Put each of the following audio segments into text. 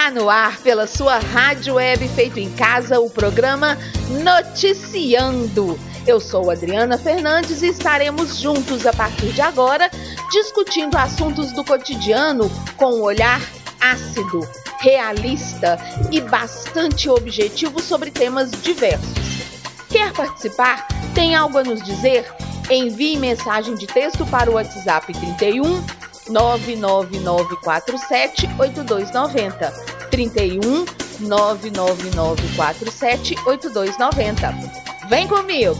Está no ar pela sua rádio web feito em casa o programa Noticiando. Eu sou Adriana Fernandes e estaremos juntos a partir de agora discutindo assuntos do cotidiano com um olhar ácido, realista e bastante objetivo sobre temas diversos. Quer participar? Tem algo a nos dizer? Envie mensagem de texto para o WhatsApp 31 99947 8290. 31 99947 8290. Vem comigo!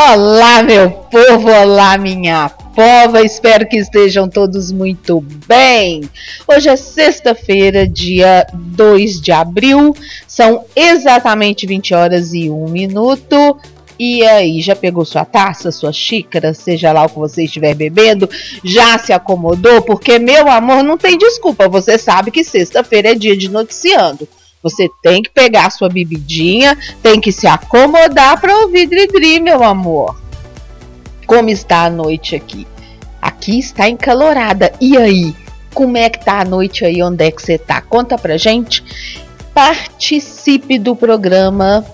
Olá, meu povo, olá, minha pova, espero que estejam todos muito bem. Hoje é sexta-feira, dia 2 de abril, são exatamente 20 horas e 1 minuto. E aí, já pegou sua taça, sua xícara, seja lá o que você estiver bebendo? Já se acomodou? Porque, meu amor, não tem desculpa. Você sabe que sexta-feira é dia de noticiando. Você tem que pegar a sua bebidinha, tem que se acomodar para ouvir Dridri, meu amor. Como está a noite aqui? Aqui está encalorada. E aí? Como é que tá a noite aí? Onde é que você tá? Conta pra gente. Participe do programa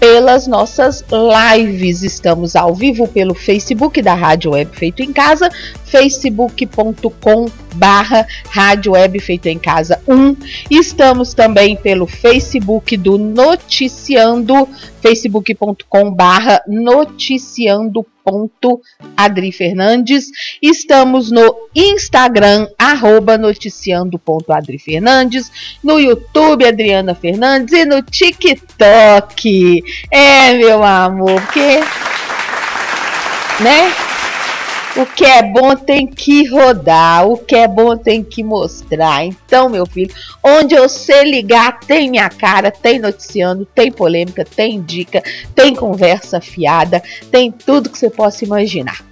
pelas nossas lives. Estamos ao vivo pelo Facebook da Rádio Web Feito em Casa, facebook.com barra Rádio Web Feito em Casa 1. Estamos também pelo Facebook do Noticiando, facebook.com barra noticiando Adri Fernandes. Estamos no Instagram, arroba noticiando.adri Fernandes, no YouTube Adriana Fernandes e no TikTok. É, meu amor, porque, né? O que é bom tem que rodar, o que é bom tem que mostrar. Então, meu filho, onde eu sei ligar, tem minha cara, tem noticiando, tem polêmica, tem dica, tem conversa fiada, tem tudo que você possa imaginar.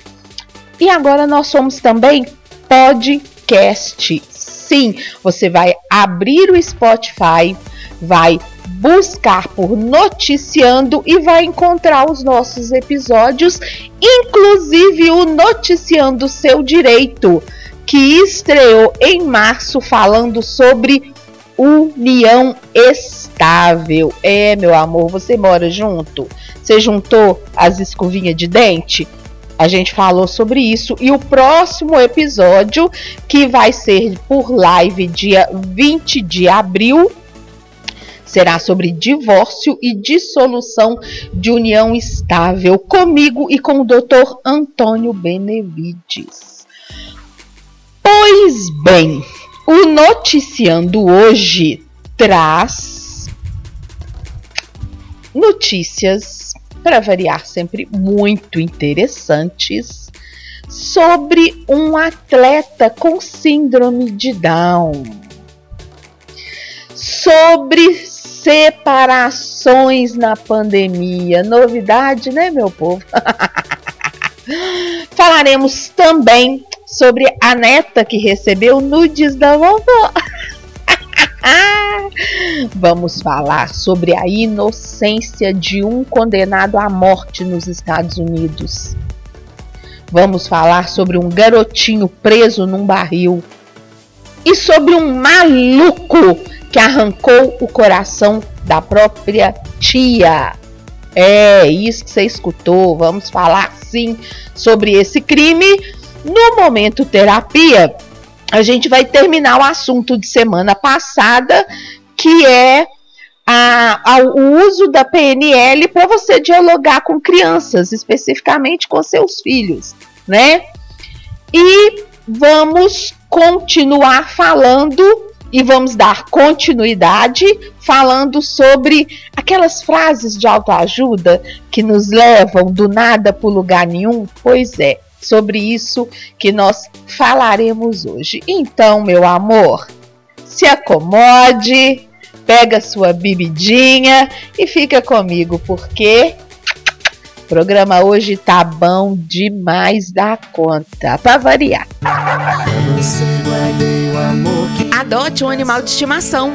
E agora nós somos também podcast. Sim, você vai abrir o Spotify, vai buscar por Noticiando e vai encontrar os nossos episódios, inclusive o Noticiando Seu Direito, que estreou em março falando sobre união estável. É, meu amor, você mora junto? Você juntou as escovinhas de dente? A gente falou sobre isso e o próximo episódio, que vai ser por live dia 20 de abril, será sobre divórcio e dissolução de união estável comigo e com o Dr. Antônio Benevides. Pois bem, o noticiando hoje traz notícias para variar sempre muito interessantes sobre um atleta com síndrome de Down sobre separações na pandemia. Novidade, né, meu povo? Falaremos também sobre a neta que recebeu nudes da vovó. Vamos falar sobre a inocência de um condenado à morte nos Estados Unidos. Vamos falar sobre um garotinho preso num barril. E sobre um maluco que arrancou o coração da própria tia. É isso que você escutou. Vamos falar sim sobre esse crime. No momento terapia, a gente vai terminar o assunto de semana passada, que é a, a, o uso da PNL para você dialogar com crianças, especificamente com seus filhos, né? E vamos continuar falando e vamos dar continuidade falando sobre aquelas frases de autoajuda que nos levam do nada para lugar nenhum. Pois é, sobre isso que nós falaremos hoje. Então, meu amor, se acomode, pega sua bebidinha e fica comigo, porque o programa hoje tá bom demais da conta, para variar. Eu não sei, Adote um animal de estimação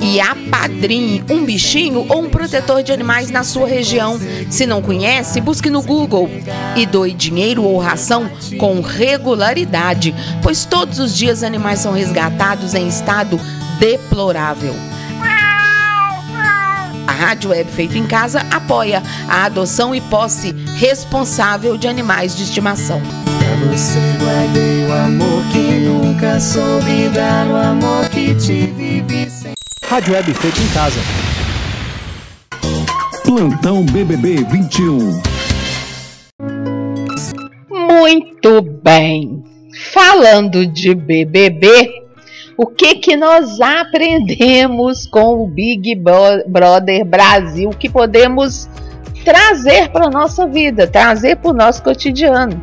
e apadrinhe um bichinho ou um protetor de animais na sua região. Se não conhece, busque no Google e doe dinheiro ou ração com regularidade, pois todos os dias animais são resgatados em estado deplorável. A Rádio Web Feito em Casa apoia a adoção e posse responsável de animais de estimação. Você guardei o amor que nunca soube dar o amor que te vivi sem. Rádio Web Feito em Casa. Plantão BBB 21. Muito bem. Falando de BBB, o que que nós aprendemos com o Big Brother Brasil que podemos trazer para nossa vida, trazer para o nosso cotidiano.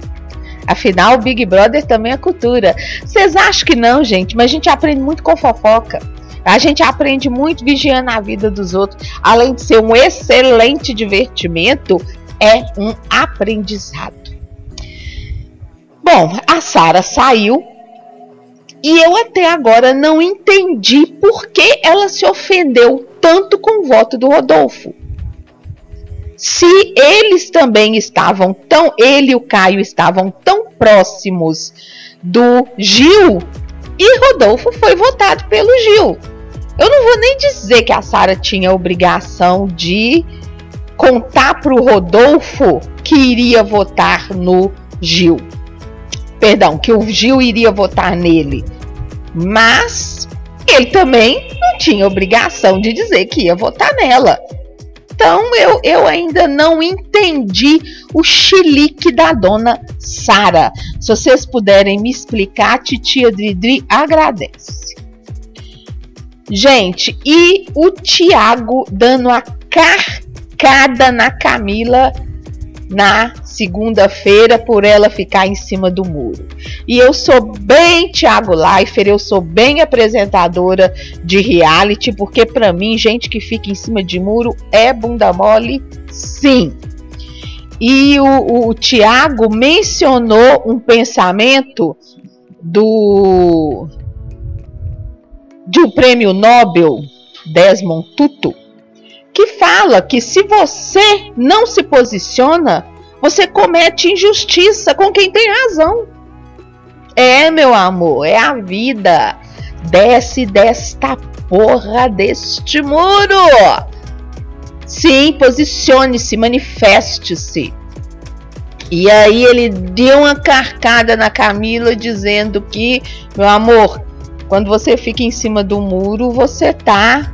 Afinal, o Big Brother também é cultura. Vocês acham que não, gente? Mas a gente aprende muito com fofoca. A gente aprende muito vigiando a vida dos outros. Além de ser um excelente divertimento, é um aprendizado. Bom, a Sara saiu e eu até agora não entendi por que ela se ofendeu tanto com o voto do Rodolfo. Se eles também estavam tão, ele e o Caio estavam tão próximos do Gil, e Rodolfo foi votado pelo Gil. Eu não vou nem dizer que a Sara tinha obrigação de contar para o Rodolfo que iria votar no Gil perdão, que o Gil iria votar nele. Mas ele também não tinha obrigação de dizer que ia votar nela. Então eu, eu ainda não entendi o chilique da dona Sara. Se vocês puderem me explicar, a titia Dridri agradece. Gente, e o Tiago dando a carcada na Camila na segunda-feira por ela ficar em cima do muro. E eu sou bem Thiago Leifert, eu sou bem apresentadora de reality, porque para mim, gente que fica em cima de muro é bunda mole, sim. E o, o Tiago mencionou um pensamento do de um prêmio Nobel Desmond Tutu que fala que se você não se posiciona, você comete injustiça com quem tem razão. É, meu amor, é a vida. Desce desta porra deste muro. Sim, posicione-se, manifeste-se. E aí ele deu uma carcada na Camila dizendo que, meu amor, quando você fica em cima do muro, você tá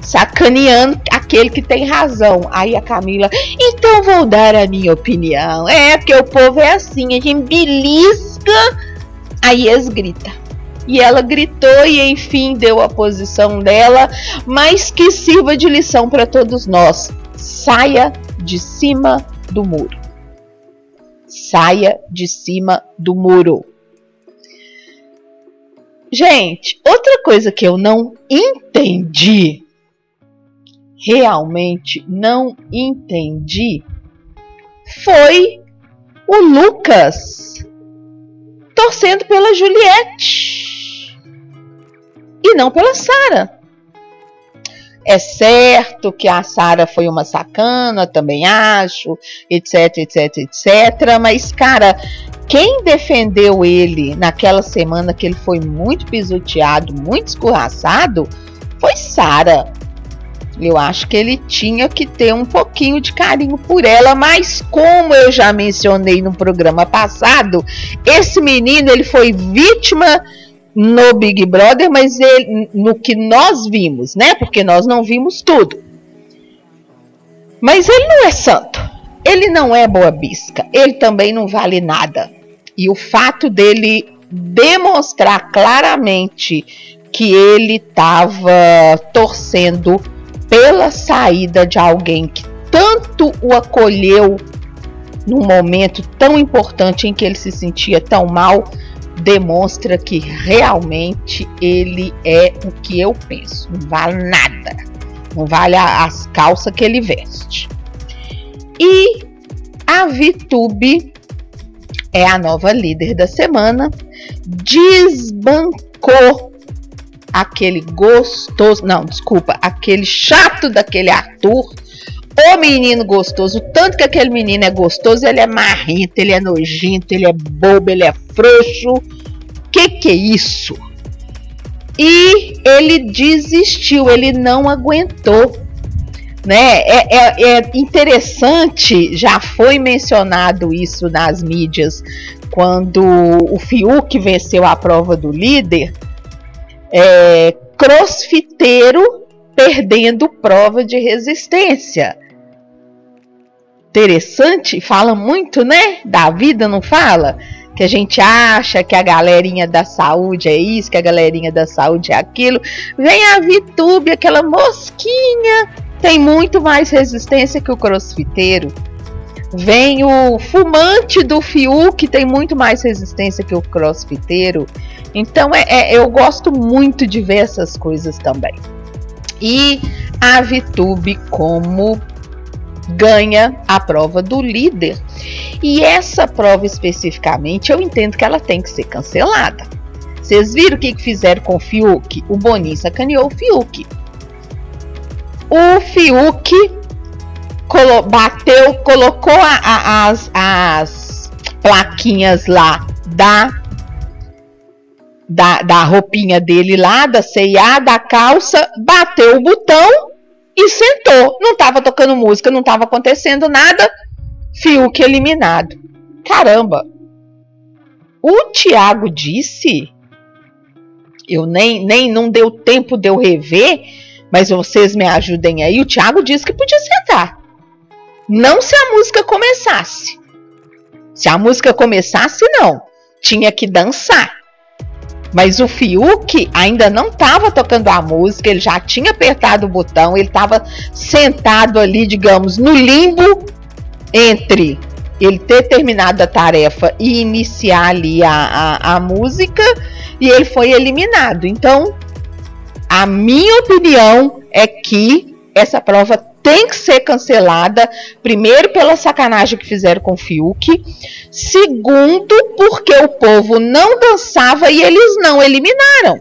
sacaneando aquele que tem razão. Aí a Camila, então vou dar a minha opinião. É, porque o povo é assim, a gente belisca, aí eles grita. E ela gritou e enfim deu a posição dela, mas que sirva de lição para todos nós. Saia de cima do muro. Saia de cima do muro. Gente, outra coisa que eu não entendi realmente não entendi foi o Lucas torcendo pela Juliette e não pela Sara. É certo que a Sara foi uma sacana, também acho, etc, etc, etc. Mas, cara, quem defendeu ele naquela semana que ele foi muito pisoteado, muito escorraçado, foi Sara. Eu acho que ele tinha que ter um pouquinho de carinho por ela, mas como eu já mencionei no programa passado, esse menino ele foi vítima no Big Brother, mas ele, no que nós vimos, né? Porque nós não vimos tudo. Mas ele não é santo. Ele não é boa bisca. Ele também não vale nada. E o fato dele demonstrar claramente que ele estava torcendo pela saída de alguém que tanto o acolheu num momento tão importante em que ele se sentia tão mal, demonstra que realmente ele é o que eu penso. Não vale nada. Não vale as calças que ele veste. E a Vitube é a nova líder da semana. Desbancou aquele gostoso, não, desculpa, aquele chato daquele Arthur, o menino gostoso, tanto que aquele menino é gostoso, ele é marrento, ele é nojento, ele é bobo, ele é frouxo. Que que é isso? E ele desistiu, ele não aguentou. Né? É, é, é interessante, já foi mencionado isso nas mídias, quando o Fiuk venceu a prova do líder, é, crossfiteiro perdendo prova de resistência interessante, fala muito, né? Da vida, não fala? Que a gente acha que a galerinha da saúde é isso, que a galerinha da saúde é aquilo. Vem a Vitube, aquela mosquinha, tem muito mais resistência que o crossfiteiro. Vem o fumante do Fiuk, que tem muito mais resistência que o crossfiteiro. Então é, é, eu gosto muito de ver essas coisas também. E a Vitube como ganha a prova do líder. E essa prova especificamente, eu entendo que ela tem que ser cancelada. Vocês viram o que fizeram com o Fiuk? O Boninho sacaneou o Fiuk. O Fiuk colo bateu, colocou a, a, as, as plaquinhas lá da, da, da roupinha dele lá, da CIA, da calça, bateu o botão e sentou. Não estava tocando música, não estava acontecendo nada. Fiuk eliminado. Caramba! O Thiago disse. Eu nem, nem não deu tempo de eu rever, mas vocês me ajudem aí. O Thiago disse que podia sentar. Não se a música começasse. Se a música começasse, não. Tinha que dançar. Mas o Fiuk ainda não estava tocando a música, ele já tinha apertado o botão, ele estava sentado ali, digamos, no limbo entre ele ter terminado a tarefa e iniciar ali a, a, a música, e ele foi eliminado. Então, a minha opinião é que essa prova tem que ser cancelada, primeiro pela sacanagem que fizeram com o Fiuk, segundo porque o povo não dançava e eles não eliminaram.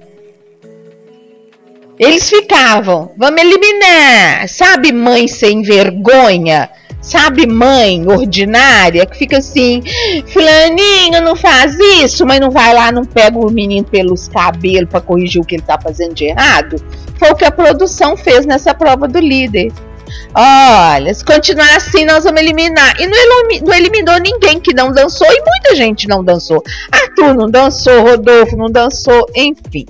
Eles ficavam, vamos eliminar, sabe mãe sem vergonha? Sabe, mãe ordinária que fica assim, fulaninho não faz isso, mas não vai lá, não pega o menino pelos cabelos para corrigir o que ele tá fazendo de errado. Foi o que a produção fez nessa prova do líder. Olha, se continuar assim, nós vamos eliminar. E não, eliminou ninguém que não dançou e muita gente não dançou. Arthur não dançou, Rodolfo não dançou, enfim.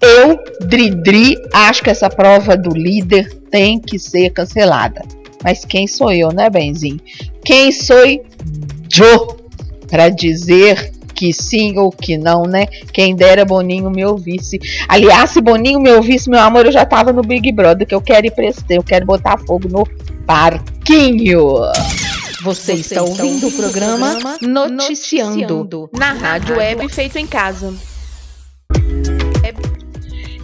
Eu, Dridri, acho que essa prova do líder tem que ser cancelada. Mas quem sou eu, né, Benzinho? Quem sou eu para dizer que sim ou que não, né? Quem dera Boninho me ouvisse. Aliás, se Boninho me ouvisse, meu amor, eu já tava no Big Brother, que eu quero ir pra eu quero botar fogo no parquinho. Você, Você está ouvindo o programa, programa Noticiando, Noticiando, na Rádio Web Feito em Casa.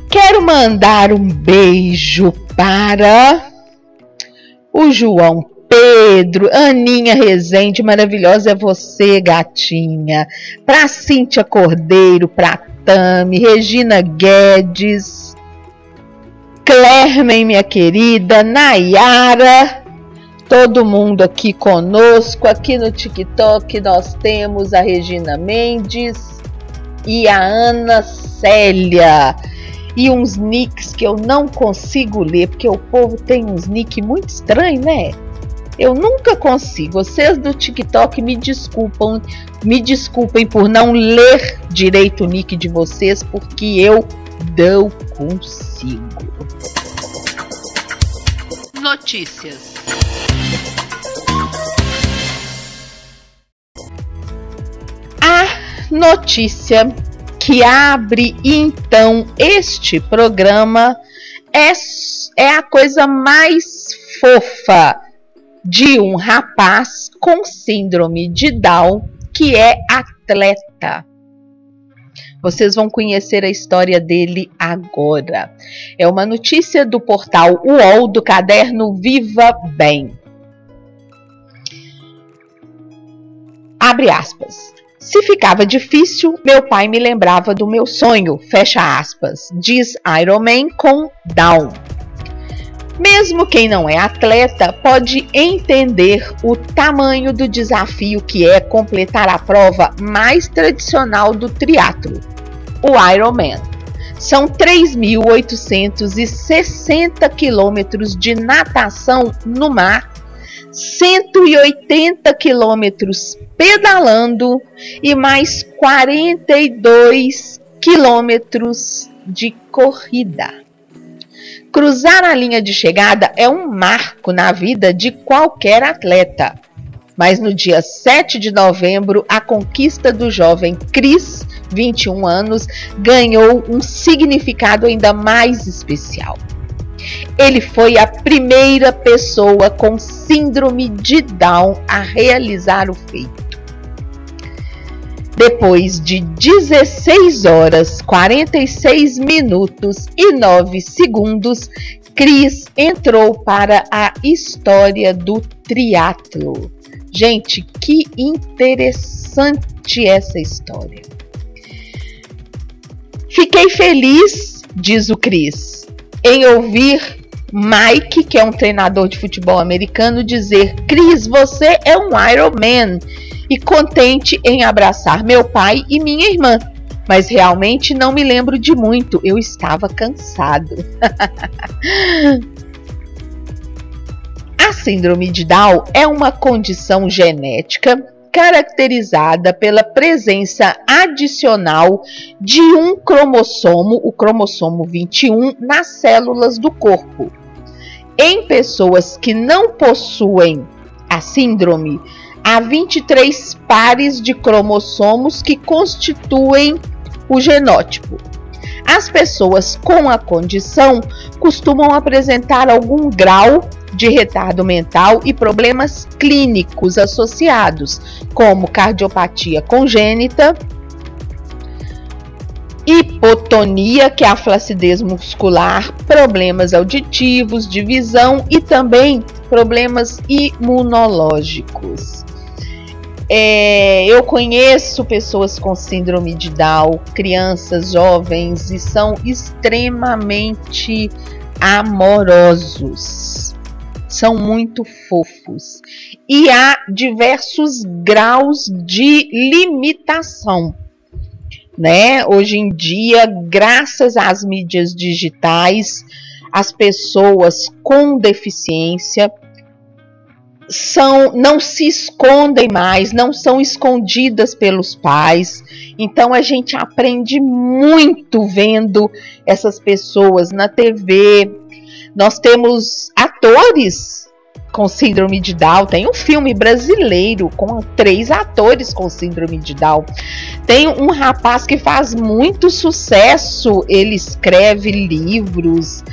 Quero mandar um beijo para o João Pedro, Aninha Rezende, maravilhosa é você, gatinha. Pra Cíntia Cordeiro, pra Tami, Regina Guedes, Clermen, minha querida, Nayara, todo mundo aqui conosco. Aqui no TikTok nós temos a Regina Mendes e a Ana Célia. E uns nicks que eu não consigo ler, porque o povo tem uns nicks muito estranhos, né? Eu nunca consigo. Vocês do TikTok me desculpam, me desculpem por não ler direito o nick de vocês, porque eu não consigo. Notícias. A notícia que abre então este programa é, é a coisa mais fofa de um rapaz com síndrome de Down que é atleta. Vocês vão conhecer a história dele agora. É uma notícia do portal UOL do caderno Viva Bem. Abre aspas. Se ficava difícil, meu pai me lembrava do meu sonho, fecha aspas, diz Iron Man com Down. Mesmo quem não é atleta pode entender o tamanho do desafio que é completar a prova mais tradicional do triatlo, o Ironman. São 3.860 quilômetros de natação no mar, 180 quilômetros pedalando e mais 42 quilômetros de corrida. Cruzar a linha de chegada é um marco na vida de qualquer atleta. Mas no dia 7 de novembro, a conquista do jovem Chris, 21 anos, ganhou um significado ainda mais especial. Ele foi a primeira pessoa com síndrome de Down a realizar o feito. Depois de 16 horas, 46 minutos e 9 segundos, Cris entrou para a história do triatlo. Gente, que interessante essa história. Fiquei feliz, diz o Cris, em ouvir Mike, que é um treinador de futebol americano, dizer: Cris, você é um Iron Man e contente em abraçar meu pai e minha irmã. Mas realmente não me lembro de muito, eu estava cansado. A síndrome de Down é uma condição genética caracterizada pela presença adicional de um cromossomo, o cromossomo 21, nas células do corpo. Em pessoas que não possuem a síndrome, há 23 pares de cromossomos que constituem o genótipo. As pessoas com a condição costumam apresentar algum grau de retardo mental e problemas clínicos associados, como cardiopatia congênita, hipotonia, que é a flacidez muscular, problemas auditivos, de visão e também problemas imunológicos. É, eu conheço pessoas com síndrome de Down, crianças, jovens, e são extremamente amorosos. São muito fofos. E há diversos graus de limitação. Né? Hoje em dia, graças às mídias digitais, as pessoas com deficiência são não se escondem mais, não são escondidas pelos pais. Então a gente aprende muito vendo essas pessoas na TV. Nós temos atores com síndrome de Down. Tem um filme brasileiro com três atores com síndrome de Down. Tem um rapaz que faz muito sucesso, ele escreve livros,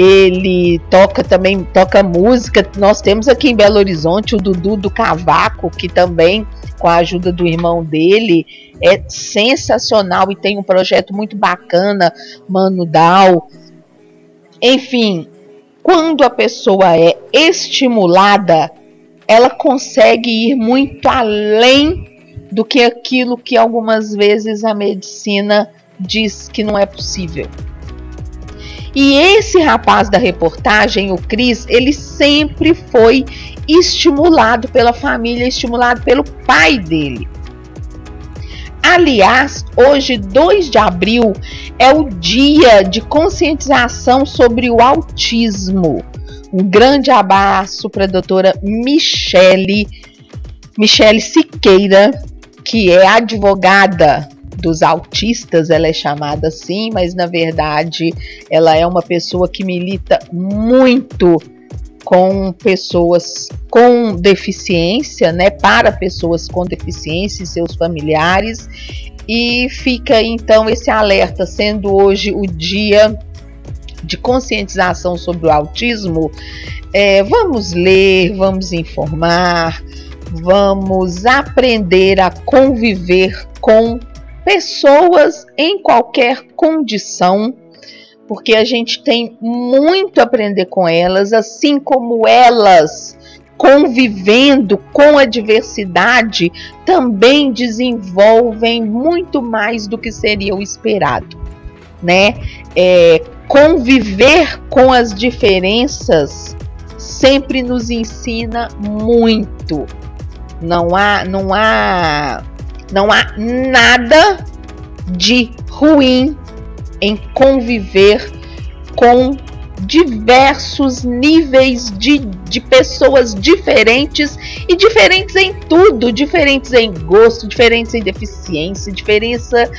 ele toca também, toca música. Nós temos aqui em Belo Horizonte o Dudu do Cavaco, que também, com a ajuda do irmão dele, é sensacional e tem um projeto muito bacana, Mano Dal. Enfim, quando a pessoa é estimulada, ela consegue ir muito além do que aquilo que algumas vezes a medicina diz que não é possível. E esse rapaz da reportagem, o Cris, ele sempre foi estimulado pela família, estimulado pelo pai dele. Aliás, hoje, 2 de abril, é o dia de conscientização sobre o autismo. Um grande abraço para a doutora Michele, Michele Siqueira, que é advogada dos autistas, ela é chamada assim, mas na verdade ela é uma pessoa que milita muito com pessoas com deficiência, né, para pessoas com deficiência e seus familiares. E fica então esse alerta, sendo hoje o dia de conscientização sobre o autismo. É, vamos ler, vamos informar, vamos aprender a conviver com pessoas em qualquer condição, porque a gente tem muito a aprender com elas, assim como elas convivendo com a diversidade, também desenvolvem muito mais do que seria o esperado, né? É, conviver com as diferenças sempre nos ensina muito. Não há, não há, não há nada de ruim em conviver com diversos níveis de, de pessoas diferentes e diferentes em tudo, diferentes em gosto, diferentes em deficiência, diferença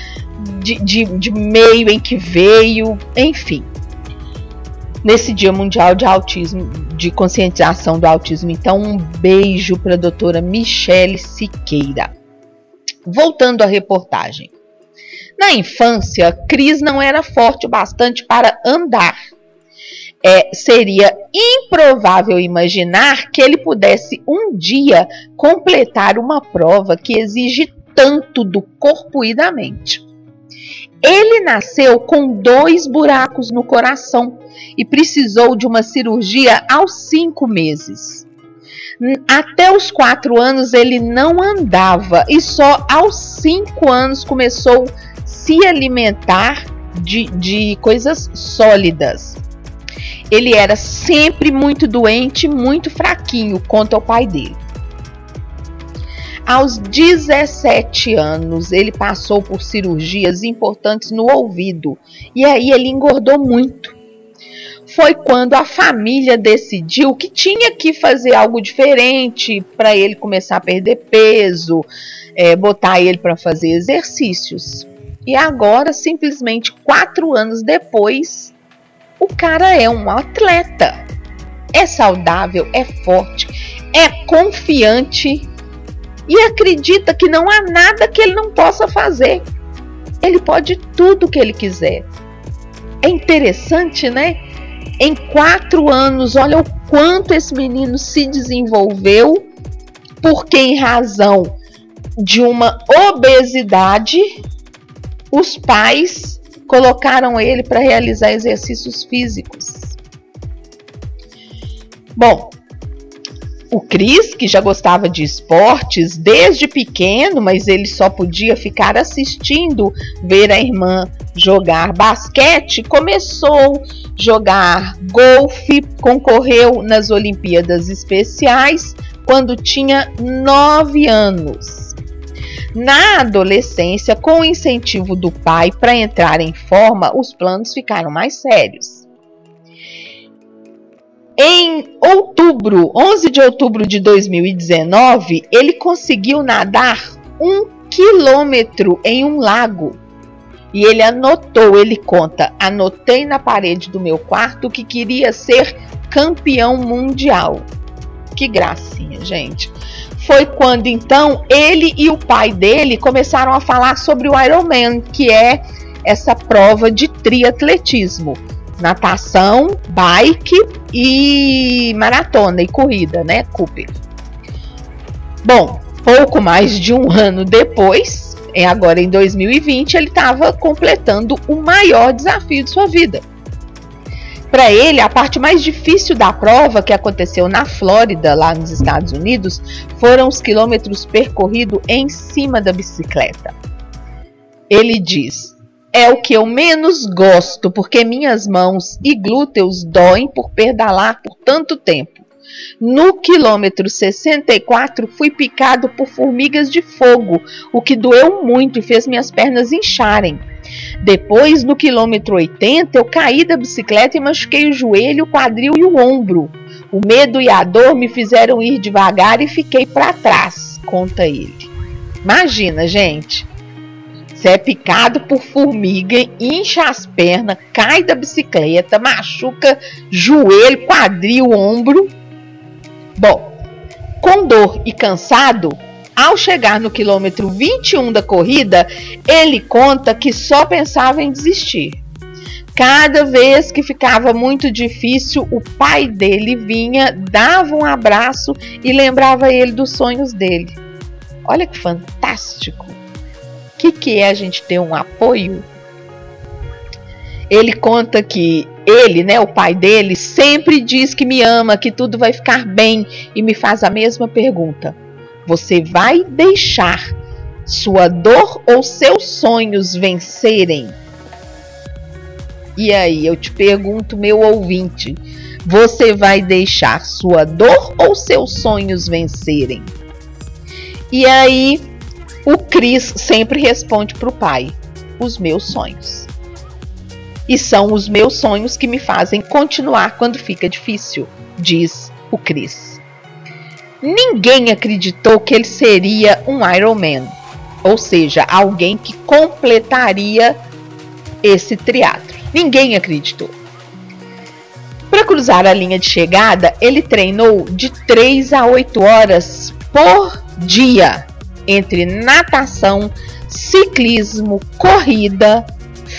de, de, de meio em que veio, enfim. Nesse Dia Mundial de Autismo, de conscientização do autismo, então um beijo para a doutora Michele Siqueira. Voltando à reportagem. Na infância, Cris não era forte o bastante para andar. É, seria improvável imaginar que ele pudesse um dia completar uma prova que exige tanto do corpo e da mente. Ele nasceu com dois buracos no coração e precisou de uma cirurgia aos cinco meses. Até os quatro anos ele não andava e só aos cinco anos começou a se alimentar de, de coisas sólidas. Ele era sempre muito doente, muito fraquinho, conta o pai dele. Aos 17 anos, ele passou por cirurgias importantes no ouvido e aí ele engordou muito. Foi quando a família decidiu que tinha que fazer algo diferente para ele começar a perder peso, é, botar ele para fazer exercícios. E agora, simplesmente quatro anos depois, o cara é um atleta. É saudável, é forte, é confiante e acredita que não há nada que ele não possa fazer. Ele pode tudo que ele quiser. É interessante, né? Em quatro anos, olha o quanto esse menino se desenvolveu, porque em razão de uma obesidade, os pais colocaram ele para realizar exercícios físicos. Bom, o Cris, que já gostava de esportes desde pequeno, mas ele só podia ficar assistindo ver a irmã jogar basquete, começou a jogar golfe, concorreu nas Olimpíadas Especiais quando tinha nove anos. Na adolescência, com o incentivo do pai para entrar em forma, os planos ficaram mais sérios. Em outubro, 11 de outubro de 2019, ele conseguiu nadar um quilômetro em um lago. E ele anotou, ele conta, anotei na parede do meu quarto que queria ser campeão mundial. Que gracinha, gente. Foi quando então ele e o pai dele começaram a falar sobre o Ironman, que é essa prova de triatletismo natação, bike e maratona e corrida, né, Cooper? Bom, pouco mais de um ano depois, é agora em 2020, ele estava completando o maior desafio de sua vida. Para ele, a parte mais difícil da prova, que aconteceu na Flórida, lá nos Estados Unidos, foram os quilômetros percorridos em cima da bicicleta. Ele diz: é o que eu menos gosto, porque minhas mãos e glúteos doem por pedalar por tanto tempo. No quilômetro 64, fui picado por formigas de fogo, o que doeu muito e fez minhas pernas incharem. Depois, no quilômetro 80, eu caí da bicicleta e machuquei o joelho, o quadril e o ombro. O medo e a dor me fizeram ir devagar e fiquei para trás, conta ele. Imagina, gente. É picado por formiga, incha as pernas, cai da bicicleta, machuca joelho, quadril, ombro. Bom, com dor e cansado, ao chegar no quilômetro 21 da corrida, ele conta que só pensava em desistir. Cada vez que ficava muito difícil, o pai dele vinha, dava um abraço e lembrava ele dos sonhos dele. Olha que fantástico! Que, que é a gente ter um apoio? Ele conta que ele, né, o pai dele, sempre diz que me ama, que tudo vai ficar bem e me faz a mesma pergunta: Você vai deixar sua dor ou seus sonhos vencerem? E aí, eu te pergunto, meu ouvinte, você vai deixar sua dor ou seus sonhos vencerem? E aí, o Cris sempre responde para o pai: os meus sonhos. E são os meus sonhos que me fazem continuar quando fica difícil, diz o Chris. Ninguém acreditou que ele seria um Iron Man, ou seja, alguém que completaria esse triatlo. Ninguém acreditou. Para cruzar a linha de chegada, ele treinou de 3 a 8 horas por dia entre natação, ciclismo, corrida,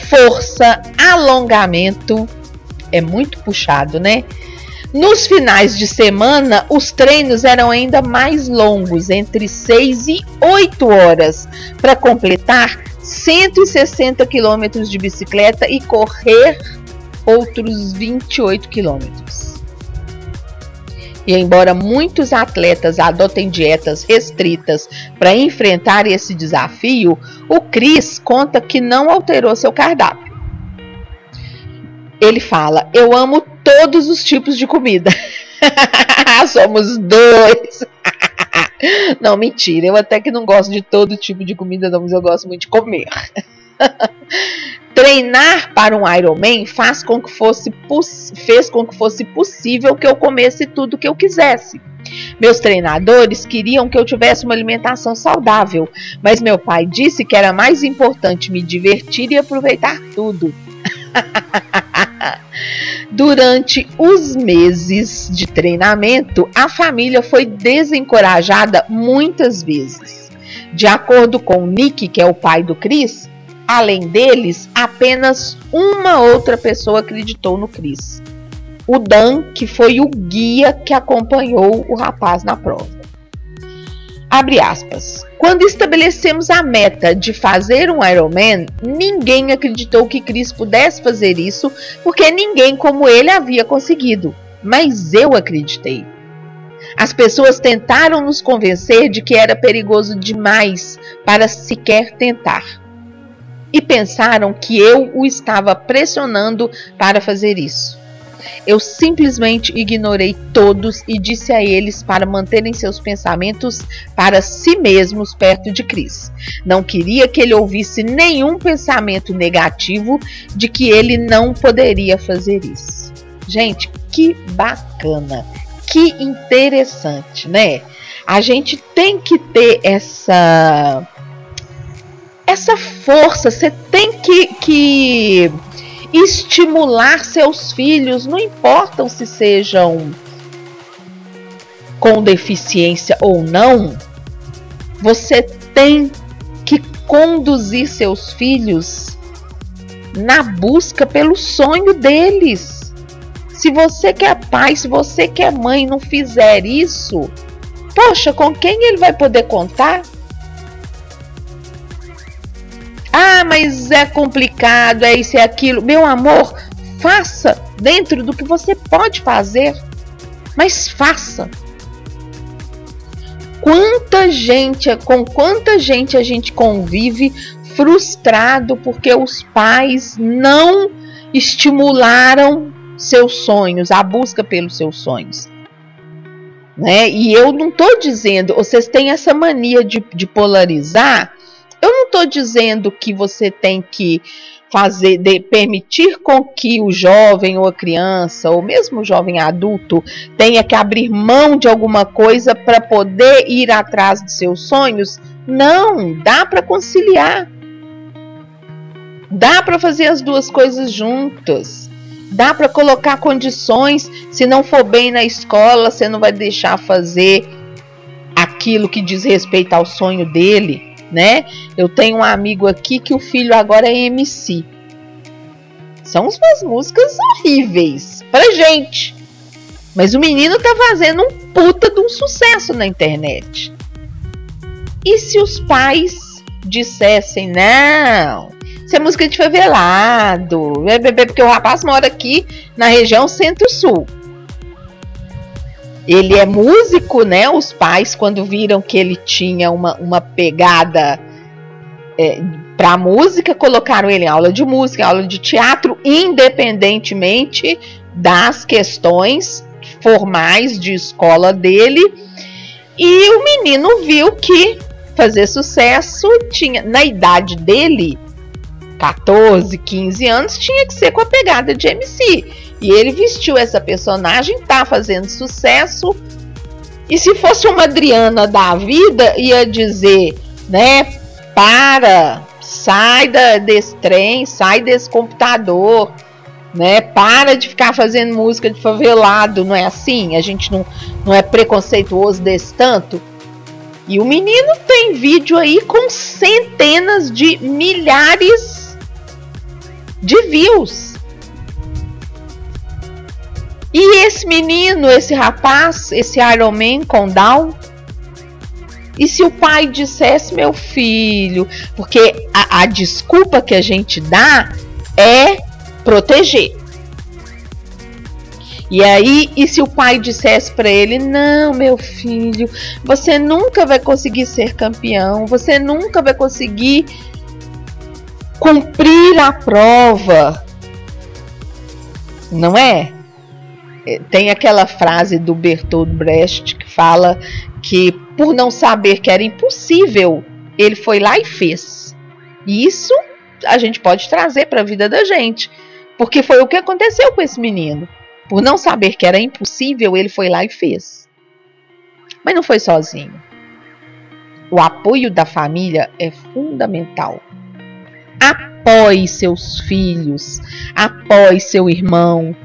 força, alongamento. É muito puxado, né? Nos finais de semana, os treinos eram ainda mais longos, entre 6 e 8 horas, para completar 160 quilômetros de bicicleta e correr outros 28 quilômetros. E embora muitos atletas adotem dietas restritas para enfrentar esse desafio, o Chris conta que não alterou seu cardápio. Ele fala: Eu amo todos os tipos de comida. Somos dois. não, mentira. Eu até que não gosto de todo tipo de comida, não, mas eu gosto muito de comer. Treinar para um Ironman faz com que fosse fez com que fosse possível que eu comesse tudo que eu quisesse. Meus treinadores queriam que eu tivesse uma alimentação saudável, mas meu pai disse que era mais importante me divertir e aproveitar tudo. Durante os meses de treinamento, a família foi desencorajada muitas vezes. De acordo com Nick, que é o pai do Chris, Além deles, apenas uma outra pessoa acreditou no Chris. O Dan, que foi o guia que acompanhou o rapaz na prova. Abre aspas. Quando estabelecemos a meta de fazer um Ironman, ninguém acreditou que Chris pudesse fazer isso, porque ninguém como ele havia conseguido. Mas eu acreditei. As pessoas tentaram nos convencer de que era perigoso demais para sequer tentar e pensaram que eu o estava pressionando para fazer isso. Eu simplesmente ignorei todos e disse a eles para manterem seus pensamentos para si mesmos perto de Cris. Não queria que ele ouvisse nenhum pensamento negativo de que ele não poderia fazer isso. Gente, que bacana, que interessante, né? A gente tem que ter essa essa força, você tem que, que estimular seus filhos, não importam se sejam com deficiência ou não, você tem que conduzir seus filhos na busca pelo sonho deles. Se você que é pai, se você que é mãe não fizer isso, poxa, com quem ele vai poder contar? Ah, mas é complicado, é isso é aquilo. Meu amor, faça dentro do que você pode fazer, mas faça. Quanta gente, com quanta gente a gente convive frustrado porque os pais não estimularam seus sonhos, a busca pelos seus sonhos. Né? E eu não estou dizendo, vocês têm essa mania de, de polarizar eu não estou dizendo que você tem que fazer, de, permitir com que o jovem ou a criança, ou mesmo o jovem adulto, tenha que abrir mão de alguma coisa para poder ir atrás de seus sonhos. Não, dá para conciliar. Dá para fazer as duas coisas juntas. Dá para colocar condições. Se não for bem na escola, você não vai deixar fazer aquilo que diz respeito ao sonho dele né? Eu tenho um amigo aqui que o filho agora é MC. São umas músicas horríveis pra gente. Mas o menino tá fazendo um puta de um sucesso na internet. E se os pais dissessem: não, Isso é música de favelado. É porque o rapaz mora aqui na região centro-sul. Ele é músico, né? Os pais, quando viram que ele tinha uma, uma pegada é, para música, colocaram ele em aula de música, aula de teatro, independentemente das questões formais de escola dele. E o menino viu que fazer sucesso tinha, na idade dele, 14, 15 anos, tinha que ser com a pegada de MC. E ele vestiu essa personagem, tá fazendo sucesso. E se fosse uma Adriana da vida, ia dizer, né? Para, sai da, desse trem, sai desse computador, né? Para de ficar fazendo música de favelado, não é assim? A gente não, não é preconceituoso desse tanto. E o menino tem vídeo aí com centenas de milhares de views. E esse menino, esse rapaz, esse Iron Man com Down, e se o pai dissesse, meu filho, porque a, a desculpa que a gente dá é proteger. E aí, e se o pai dissesse para ele: Não, meu filho, você nunca vai conseguir ser campeão, você nunca vai conseguir cumprir a prova. Não é? É? Tem aquela frase do Bertolt Brecht que fala que por não saber que era impossível, ele foi lá e fez. E isso a gente pode trazer para a vida da gente, porque foi o que aconteceu com esse menino. Por não saber que era impossível, ele foi lá e fez. Mas não foi sozinho. O apoio da família é fundamental. Apoie seus filhos, apoie seu irmão.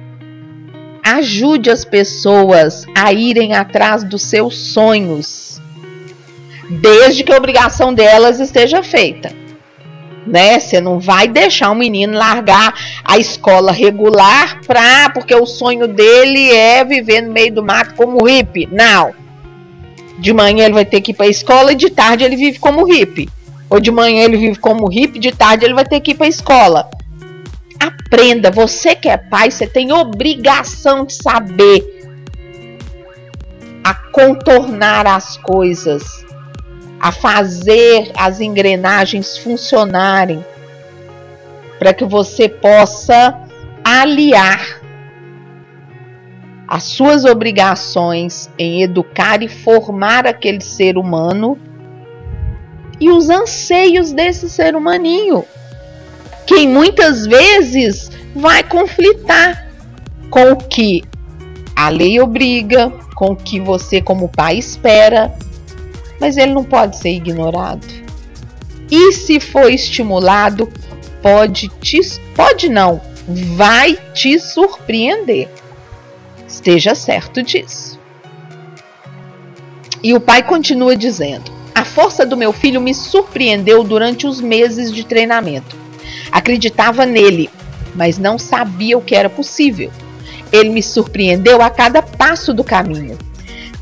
Ajude as pessoas a irem atrás dos seus sonhos, desde que a obrigação delas esteja feita. Né? Você não vai deixar um menino largar a escola regular pra, porque o sonho dele é viver no meio do mato como hippie. Não. De manhã ele vai ter que ir para a escola e de tarde ele vive como hippie ou de manhã ele vive como hippie, de tarde ele vai ter que ir para a escola. Aprenda, você que é pai, você tem obrigação de saber a contornar as coisas, a fazer as engrenagens funcionarem, para que você possa aliar as suas obrigações em educar e formar aquele ser humano e os anseios desse ser humaninho, que muitas vezes vai conflitar com o que a lei obriga, com o que você como pai espera, mas ele não pode ser ignorado. E se for estimulado, pode te pode não, vai te surpreender. Esteja certo disso. E o pai continua dizendo: a força do meu filho me surpreendeu durante os meses de treinamento. Acreditava nele, mas não sabia o que era possível. Ele me surpreendeu a cada passo do caminho.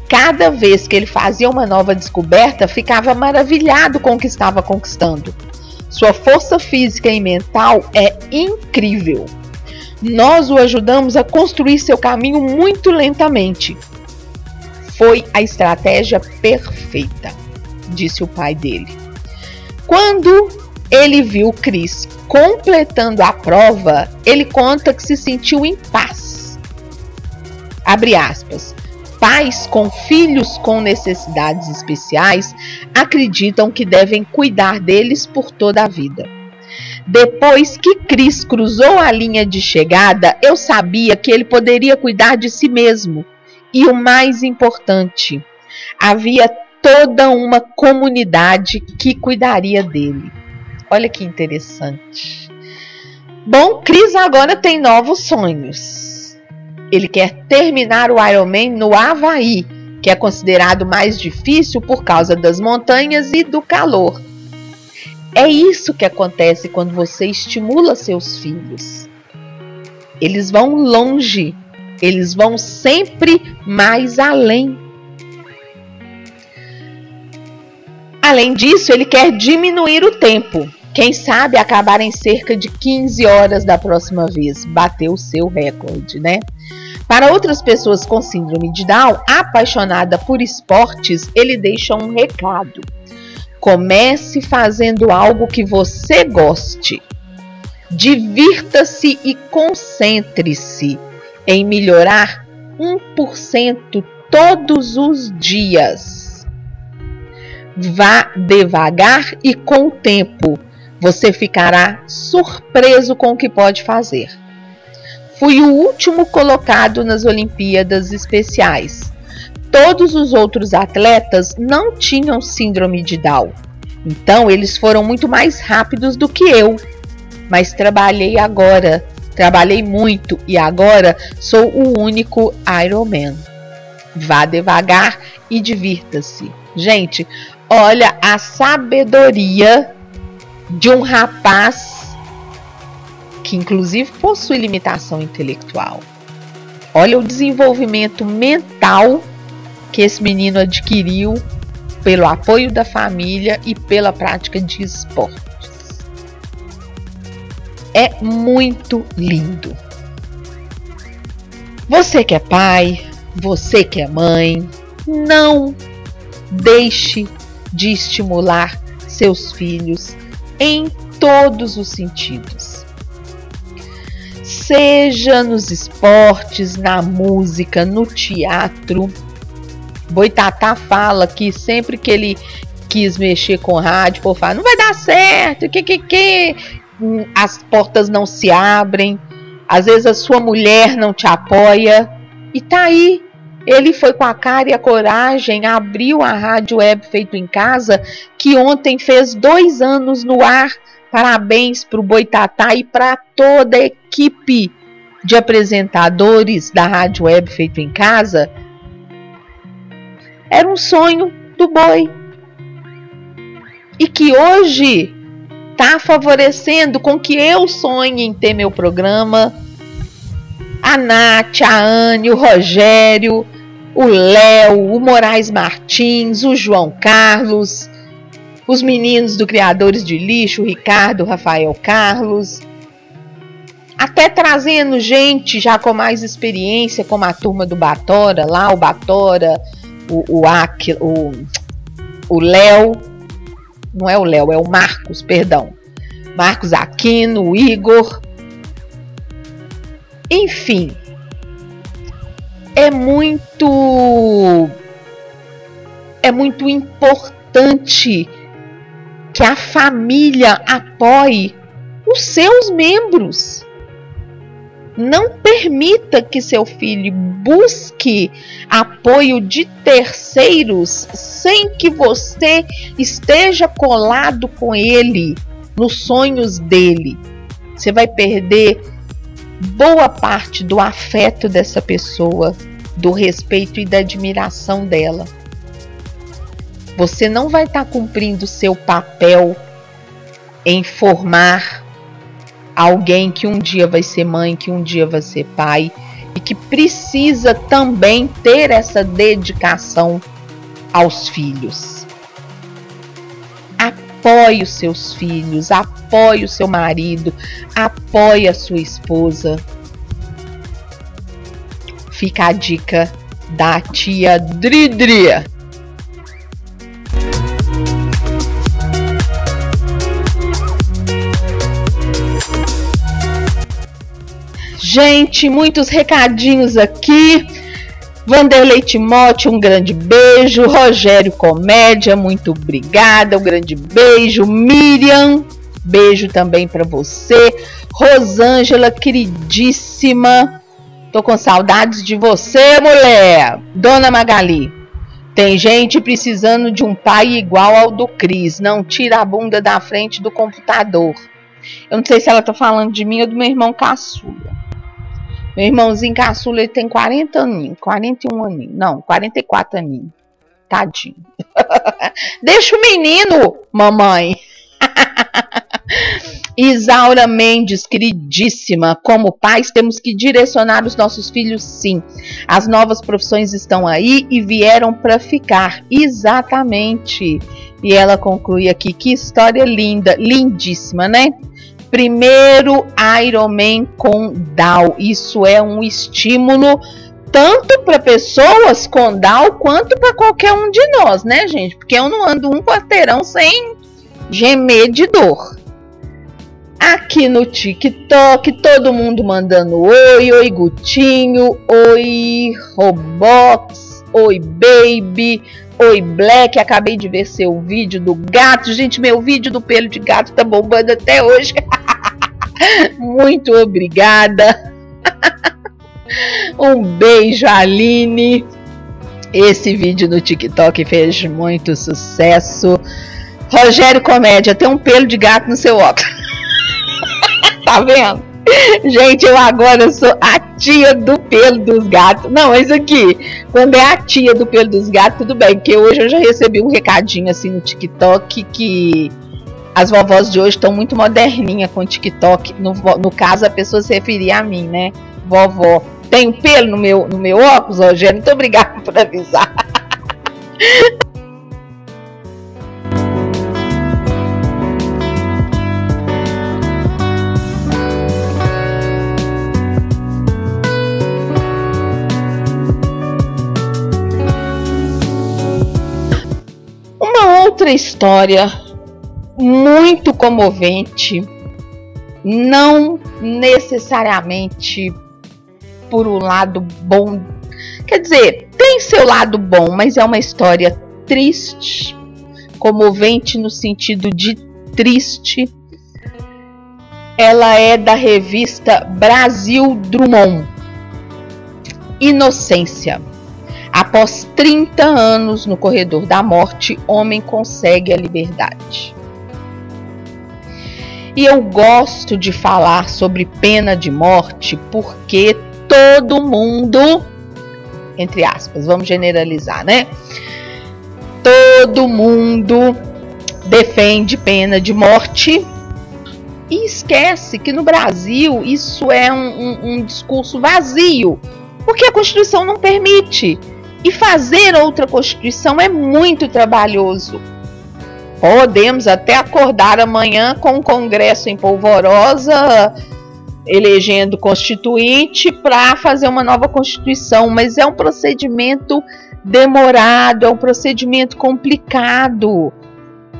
Cada vez que ele fazia uma nova descoberta, ficava maravilhado com o que estava conquistando. Sua força física e mental é incrível. Nós o ajudamos a construir seu caminho muito lentamente. Foi a estratégia perfeita disse o pai dele. Quando ele viu Chris completando a prova, ele conta que se sentiu em paz. Abre aspas. Pais com filhos com necessidades especiais acreditam que devem cuidar deles por toda a vida. Depois que Cris cruzou a linha de chegada, eu sabia que ele poderia cuidar de si mesmo. E o mais importante, havia toda uma comunidade que cuidaria dele. Olha que interessante. Bom, Chris agora tem novos sonhos. Ele quer terminar o Ironman no Havaí, que é considerado mais difícil por causa das montanhas e do calor. É isso que acontece quando você estimula seus filhos. Eles vão longe, eles vão sempre mais além. Além disso, ele quer diminuir o tempo. Quem sabe acabar em cerca de 15 horas da próxima vez, bater o seu recorde, né? Para outras pessoas com síndrome de Down, apaixonada por esportes, ele deixa um recado. Comece fazendo algo que você goste. Divirta-se e concentre-se em melhorar 1% todos os dias. Vá devagar e com o tempo você ficará surpreso com o que pode fazer. Fui o último colocado nas Olimpíadas Especiais. Todos os outros atletas não tinham síndrome de Down, então eles foram muito mais rápidos do que eu. Mas trabalhei agora, trabalhei muito e agora sou o único Ironman. Vá devagar e divirta-se. Gente, olha a sabedoria de um rapaz que inclusive possui limitação intelectual. Olha o desenvolvimento mental que esse menino adquiriu pelo apoio da família e pela prática de esportes. É muito lindo. Você que é pai, você que é mãe, não deixe de estimular seus filhos em todos os sentidos seja nos esportes, na música, no teatro. Boitatá fala que sempre que ele quis mexer com rádio, por falar, não vai dar certo, que que que, as portas não se abrem, às vezes a sua mulher não te apoia, e tá aí. Ele foi com a cara e a coragem, abriu a rádio web feito em casa, que ontem fez dois anos no ar Parabéns para o Boitatá e para toda a equipe de apresentadores da Rádio Web Feito em Casa. Era um sonho do boi. E que hoje está favorecendo com que eu sonhe em ter meu programa. A Nath, a Anne, o Rogério, o Léo, o Moraes Martins, o João Carlos, os meninos do Criadores de Lixo, o Ricardo, o Rafael Carlos, até trazendo gente já com mais experiência, como a turma do Batora, lá o Batora, o, o o, o Léo, não é o Léo, é o Marcos, perdão. Marcos Aquino, o Igor. Enfim, é muito é muito importante que a família apoie os seus membros. Não permita que seu filho busque apoio de terceiros sem que você esteja colado com ele nos sonhos dele. Você vai perder boa parte do afeto dessa pessoa, do respeito e da admiração dela. Você não vai estar tá cumprindo seu papel em formar alguém que um dia vai ser mãe, que um dia vai ser pai e que precisa também ter essa dedicação aos filhos. Apoie os seus filhos, apoie o seu marido, apoie a sua esposa. Fica a dica da tia Dridria. Gente, muitos recadinhos aqui. Vanderlei Timote, um grande beijo. Rogério Comédia, muito obrigada. Um grande beijo. Miriam, beijo também para você. Rosângela, queridíssima. Tô com saudades de você, mulher. Dona Magali. Tem gente precisando de um pai igual ao do Cris. Não tira a bunda da frente do computador. Eu não sei se ela tá falando de mim ou do meu irmão caçula. Meu irmãozinho caçula, ele tem 40 aninhos, 41 aninhos. Não, 44 aninhos. Tadinho. Deixa o menino, mamãe. Isaura Mendes, queridíssima, como pais temos que direcionar os nossos filhos sim. As novas profissões estão aí e vieram para ficar. Exatamente. E ela conclui aqui, que história linda, lindíssima, né? Primeiro Ironman com Down. Isso é um estímulo tanto para pessoas com Down quanto para qualquer um de nós, né, gente? Porque eu não ando um quarteirão sem gemer de dor aqui no TikTok, todo mundo mandando oi, oi Gutinho, oi Robox, oi Baby, oi Black. Acabei de ver seu vídeo do gato. Gente, meu vídeo do pelo de gato tá bombando até hoje. Muito obrigada. um beijo, Aline. Esse vídeo no TikTok fez muito sucesso. Rogério Comédia, tem um pelo de gato no seu óculos. tá vendo? Gente, eu agora sou a tia do pelo dos gatos. Não, isso aqui, quando é a tia do pelo dos gatos, tudo bem, porque hoje eu já recebi um recadinho assim no TikTok que as vovós de hoje estão muito moderninha com o TikTok. No, no caso, a pessoa se referia a mim, né? Vovó, tem pelo no meu, no meu óculos, Rogério? Muito obrigada por avisar. outra história muito comovente, não necessariamente por um lado bom. Quer dizer, tem seu lado bom, mas é uma história triste, comovente no sentido de triste. Ela é da revista Brasil Drummond. Inocência. Após 30 anos no corredor da morte, homem consegue a liberdade. E eu gosto de falar sobre pena de morte porque todo mundo, entre aspas, vamos generalizar, né? Todo mundo defende pena de morte e esquece que no Brasil isso é um, um, um discurso vazio, porque a Constituição não permite. E fazer outra Constituição é muito trabalhoso. Podemos até acordar amanhã com o Congresso em polvorosa, elegendo constituinte para fazer uma nova Constituição, mas é um procedimento demorado, é um procedimento complicado.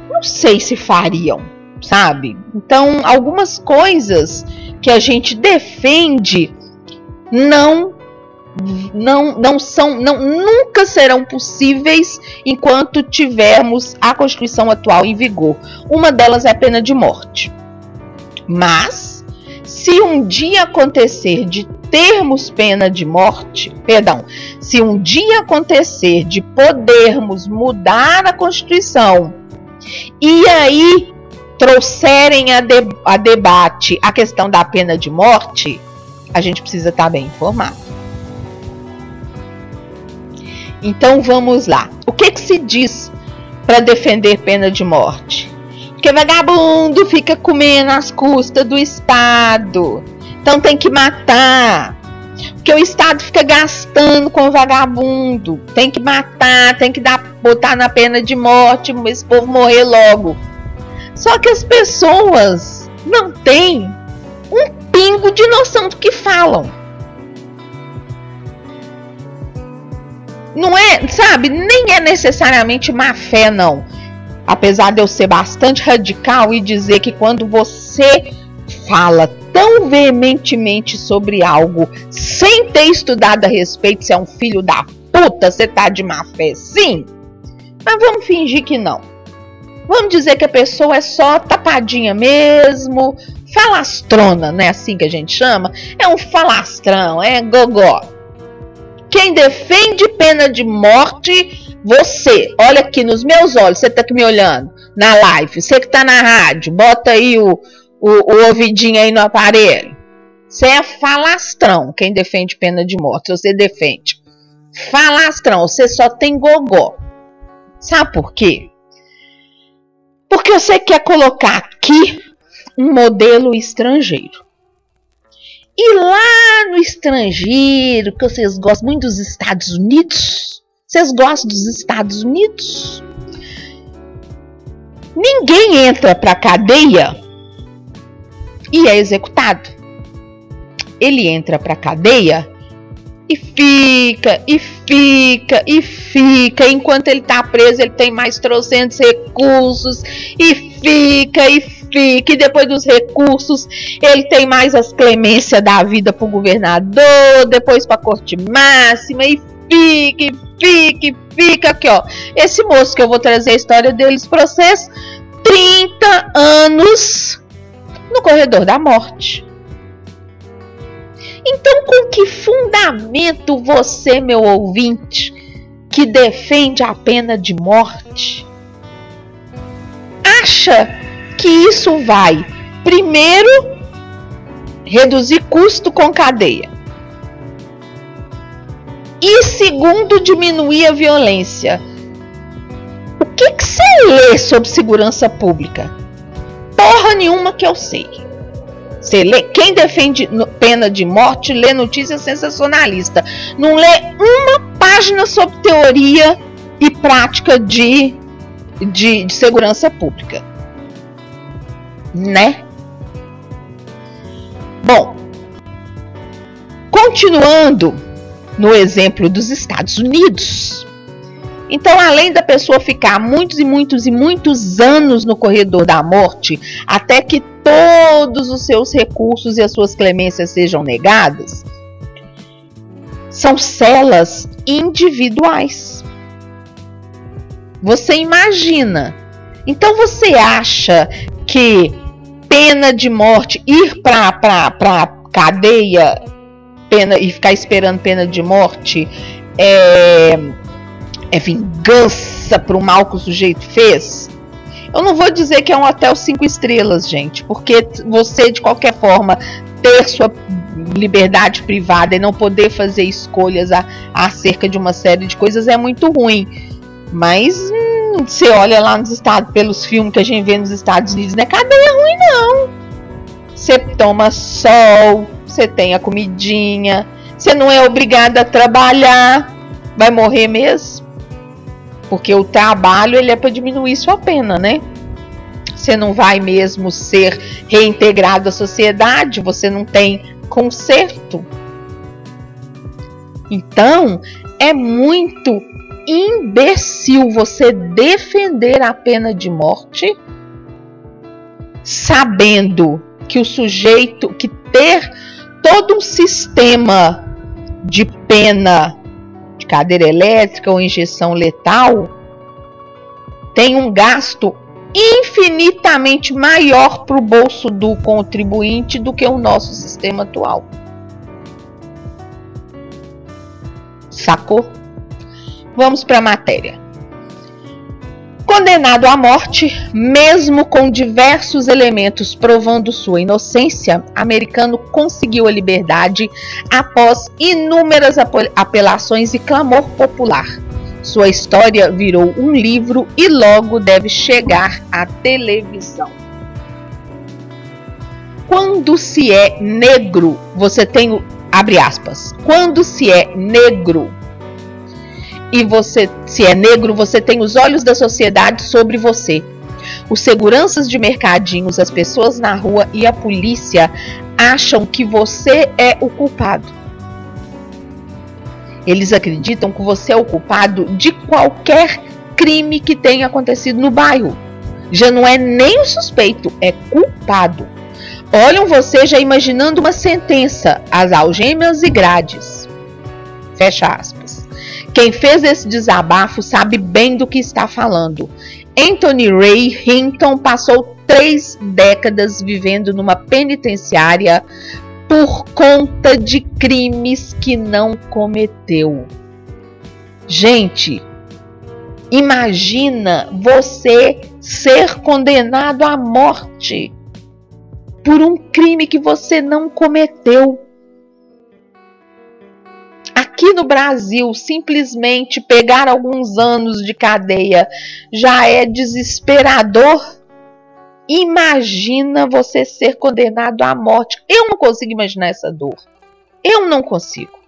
Não sei se fariam, sabe? Então, algumas coisas que a gente defende não não, não são, não, nunca serão possíveis enquanto tivermos a Constituição atual em vigor. Uma delas é a pena de morte. Mas, se um dia acontecer de termos pena de morte, perdão, se um dia acontecer de podermos mudar a Constituição e aí trouxerem a, de, a debate a questão da pena de morte, a gente precisa estar bem informado. Então vamos lá. O que, que se diz para defender pena de morte? Que vagabundo fica comendo as custas do Estado. Então tem que matar. Porque o Estado fica gastando com o vagabundo. Tem que matar, tem que dar, botar na pena de morte, esse povo morrer logo. Só que as pessoas não têm um pingo de noção do que falam. Não é, sabe, nem é necessariamente má fé, não. Apesar de eu ser bastante radical e dizer que quando você fala tão veementemente sobre algo sem ter estudado a respeito, se é um filho da puta, você tá de má fé, sim. Mas vamos fingir que não. Vamos dizer que a pessoa é só tapadinha mesmo, falastrona, né? Assim que a gente chama. É um falastrão, é gogó. Quem defende pena de morte, você. Olha aqui nos meus olhos, você tá aqui me olhando na live. Você que tá na rádio, bota aí o, o, o ouvidinho aí no aparelho. Você é falastrão quem defende pena de morte. Você defende. Falastrão, você só tem gogó. Sabe por quê? Porque você quer colocar aqui um modelo estrangeiro. E lá no estrangeiro, que vocês gostam muito dos Estados Unidos, vocês gostam dos Estados Unidos? Ninguém entra para cadeia e é executado. Ele entra para cadeia e fica, e fica, e fica. Enquanto ele tá preso, ele tem mais trocentos recursos, e fica, e fica. E depois dos recursos, ele tem mais as clemências da vida pro governador, depois pra corte máxima, e fica, e fica, e fica. Aqui, ó. Esse moço que eu vou trazer a história deles, processo, 30 anos no corredor da morte. Então, com que fundamento você, meu ouvinte, que defende a pena de morte, acha que isso vai, primeiro, reduzir custo com cadeia, e segundo, diminuir a violência? O que, que você lê sobre segurança pública? Porra nenhuma que eu sei. Você lê, quem defende pena de morte lê notícia sensacionalista. Não lê uma página sobre teoria e prática de, de, de segurança pública. Né? Bom, continuando no exemplo dos Estados Unidos. Então, além da pessoa ficar muitos e muitos e muitos anos no corredor da morte, até que todos os seus recursos e as suas clemências sejam negadas, são celas individuais. Você imagina. Então você acha que pena de morte, ir para para cadeia, pena e ficar esperando pena de morte é é vingança pro mal que o sujeito fez? Eu não vou dizer que é um hotel cinco estrelas, gente, porque você, de qualquer forma, ter sua liberdade privada e não poder fazer escolhas a, acerca de uma série de coisas é muito ruim. Mas hum, você olha lá nos Estados, pelos filmes que a gente vê nos Estados Unidos, não é cadeia ruim, não. Você toma sol, você tem a comidinha, você não é obrigado a trabalhar, vai morrer mesmo porque o trabalho ele é para diminuir sua pena, né? Você não vai mesmo ser reintegrado à sociedade, você não tem conserto. Então, é muito imbecil você defender a pena de morte sabendo que o sujeito que ter todo um sistema de pena de cadeira elétrica ou injeção letal tem um gasto infinitamente maior para o bolso do contribuinte do que o nosso sistema atual. Sacou? Vamos para a matéria. Condenado à morte, mesmo com diversos elementos provando sua inocência, americano conseguiu a liberdade após inúmeras apelações e clamor popular. Sua história virou um livro e logo deve chegar à televisão. Quando se é negro, você tem abre aspas. Quando se é negro, e você, se é negro, você tem os olhos da sociedade sobre você. Os seguranças de mercadinhos, as pessoas na rua e a polícia acham que você é o culpado. Eles acreditam que você é o culpado de qualquer crime que tenha acontecido no bairro. Já não é nem o suspeito, é culpado. Olham você já imaginando uma sentença, as algemas e grades. Fecha aspas. Quem fez esse desabafo sabe bem do que está falando. Anthony Ray Hinton passou três décadas vivendo numa penitenciária por conta de crimes que não cometeu. Gente, imagina você ser condenado à morte por um crime que você não cometeu aqui no Brasil simplesmente pegar alguns anos de cadeia já é desesperador. Imagina você ser condenado à morte. Eu não consigo imaginar essa dor. Eu não consigo.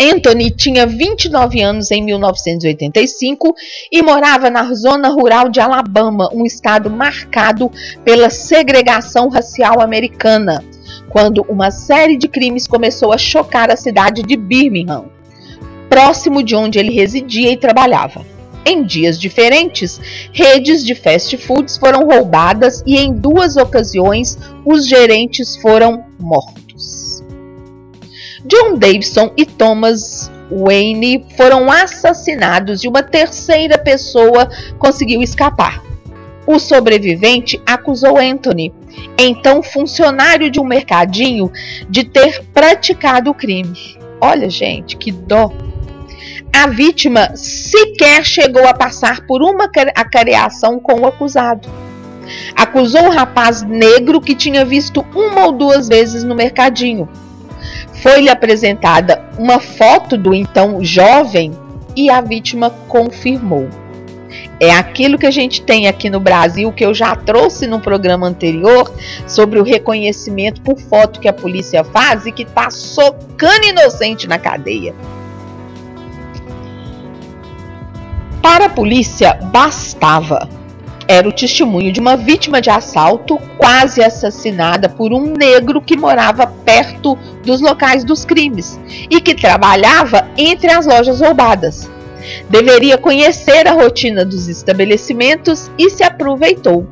Anthony tinha 29 anos em 1985 e morava na zona rural de Alabama, um estado marcado pela segregação racial americana, quando uma série de crimes começou a chocar a cidade de Birmingham, próximo de onde ele residia e trabalhava. Em dias diferentes, redes de fast foods foram roubadas e em duas ocasiões os gerentes foram mortos. John Davidson e Thomas Wayne foram assassinados e uma terceira pessoa conseguiu escapar. O sobrevivente acusou Anthony, então funcionário de um mercadinho, de ter praticado o crime. Olha, gente, que dó. A vítima sequer chegou a passar por uma acareação com o acusado. Acusou o rapaz negro que tinha visto uma ou duas vezes no mercadinho foi-lhe apresentada uma foto do então jovem e a vítima confirmou. É aquilo que a gente tem aqui no Brasil, que eu já trouxe no programa anterior, sobre o reconhecimento por foto que a polícia faz e que está socando inocente na cadeia. Para a polícia, bastava era o testemunho de uma vítima de assalto quase assassinada por um negro que morava perto dos locais dos crimes e que trabalhava entre as lojas roubadas. Deveria conhecer a rotina dos estabelecimentos e se aproveitou.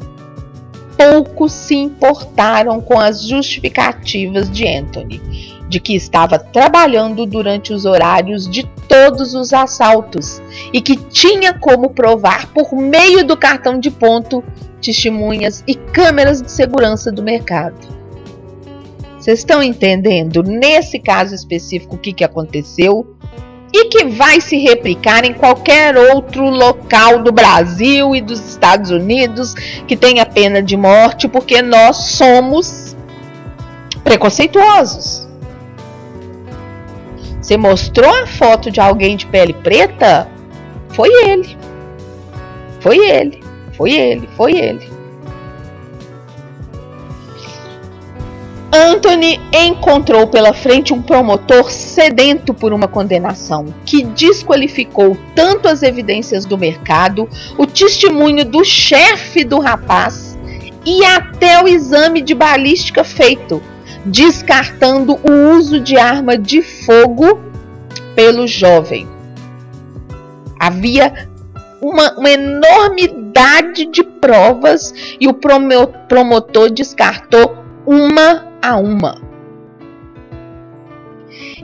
Poucos se importaram com as justificativas de Anthony de que estava trabalhando durante os horários de todos os assaltos e que tinha como provar por meio do cartão de ponto, testemunhas e câmeras de segurança do mercado. Vocês estão entendendo nesse caso específico o que, que aconteceu? E que vai se replicar em qualquer outro local do Brasil e dos Estados Unidos que tenha pena de morte, porque nós somos preconceituosos. Você mostrou a foto de alguém de pele preta? Foi ele. Foi ele. Foi ele. Foi ele. Anthony encontrou pela frente um promotor sedento por uma condenação, que desqualificou tanto as evidências do mercado, o testemunho do chefe do rapaz e até o exame de balística feito, descartando o uso de arma de fogo pelo jovem. Havia uma, uma enormidade de provas e o promotor descartou uma a uma.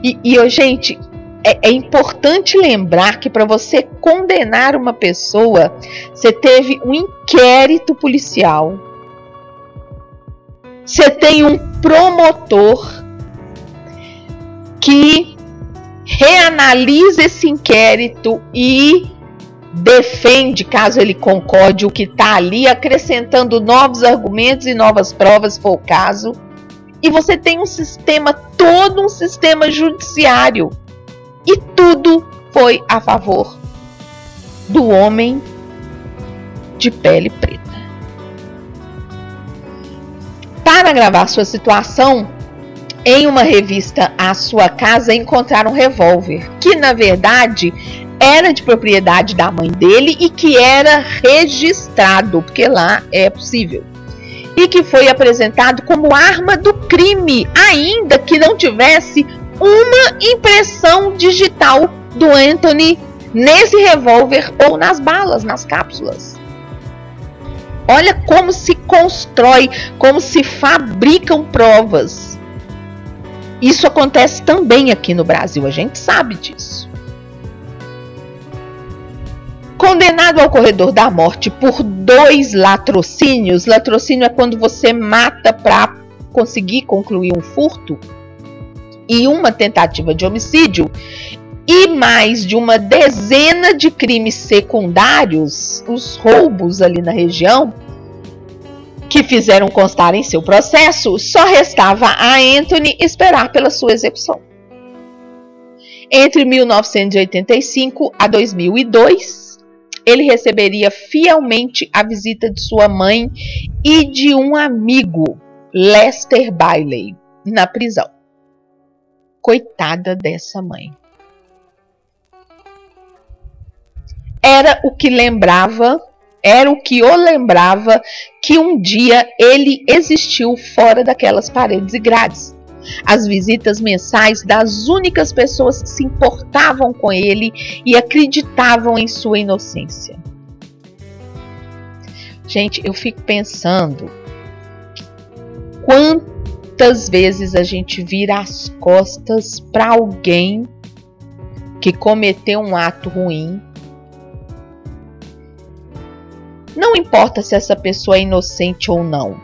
E, e gente, é, é, importante lembrar que para você condenar uma pessoa, você teve um inquérito policial, você tem um promotor que reanalisa esse inquérito e defende, caso ele concorde, o que está ali, acrescentando novos argumentos e novas provas, se for o caso. E você tem um sistema, todo um sistema judiciário. E tudo foi a favor do homem de pele preta. Para agravar sua situação, em uma revista à sua casa encontraram um revólver, que na verdade era de propriedade da mãe dele e que era registrado, porque lá é possível. E que foi apresentado como arma do crime, ainda que não tivesse uma impressão digital do Anthony nesse revólver ou nas balas, nas cápsulas. Olha como se constrói, como se fabricam provas. Isso acontece também aqui no Brasil, a gente sabe disso. Condenado ao corredor da morte por dois latrocínios, latrocínio é quando você mata para conseguir concluir um furto, e uma tentativa de homicídio, e mais de uma dezena de crimes secundários, os roubos ali na região, que fizeram constar em seu processo, só restava a Anthony esperar pela sua execução. Entre 1985 a 2002, ele receberia fielmente a visita de sua mãe e de um amigo, Lester Bailey, na prisão. Coitada dessa mãe. Era o que lembrava, era o que o lembrava que um dia ele existiu fora daquelas paredes e grades as visitas mensais das únicas pessoas que se importavam com ele e acreditavam em sua inocência. Gente, eu fico pensando quantas vezes a gente vira as costas para alguém que cometeu um ato ruim. Não importa se essa pessoa é inocente ou não.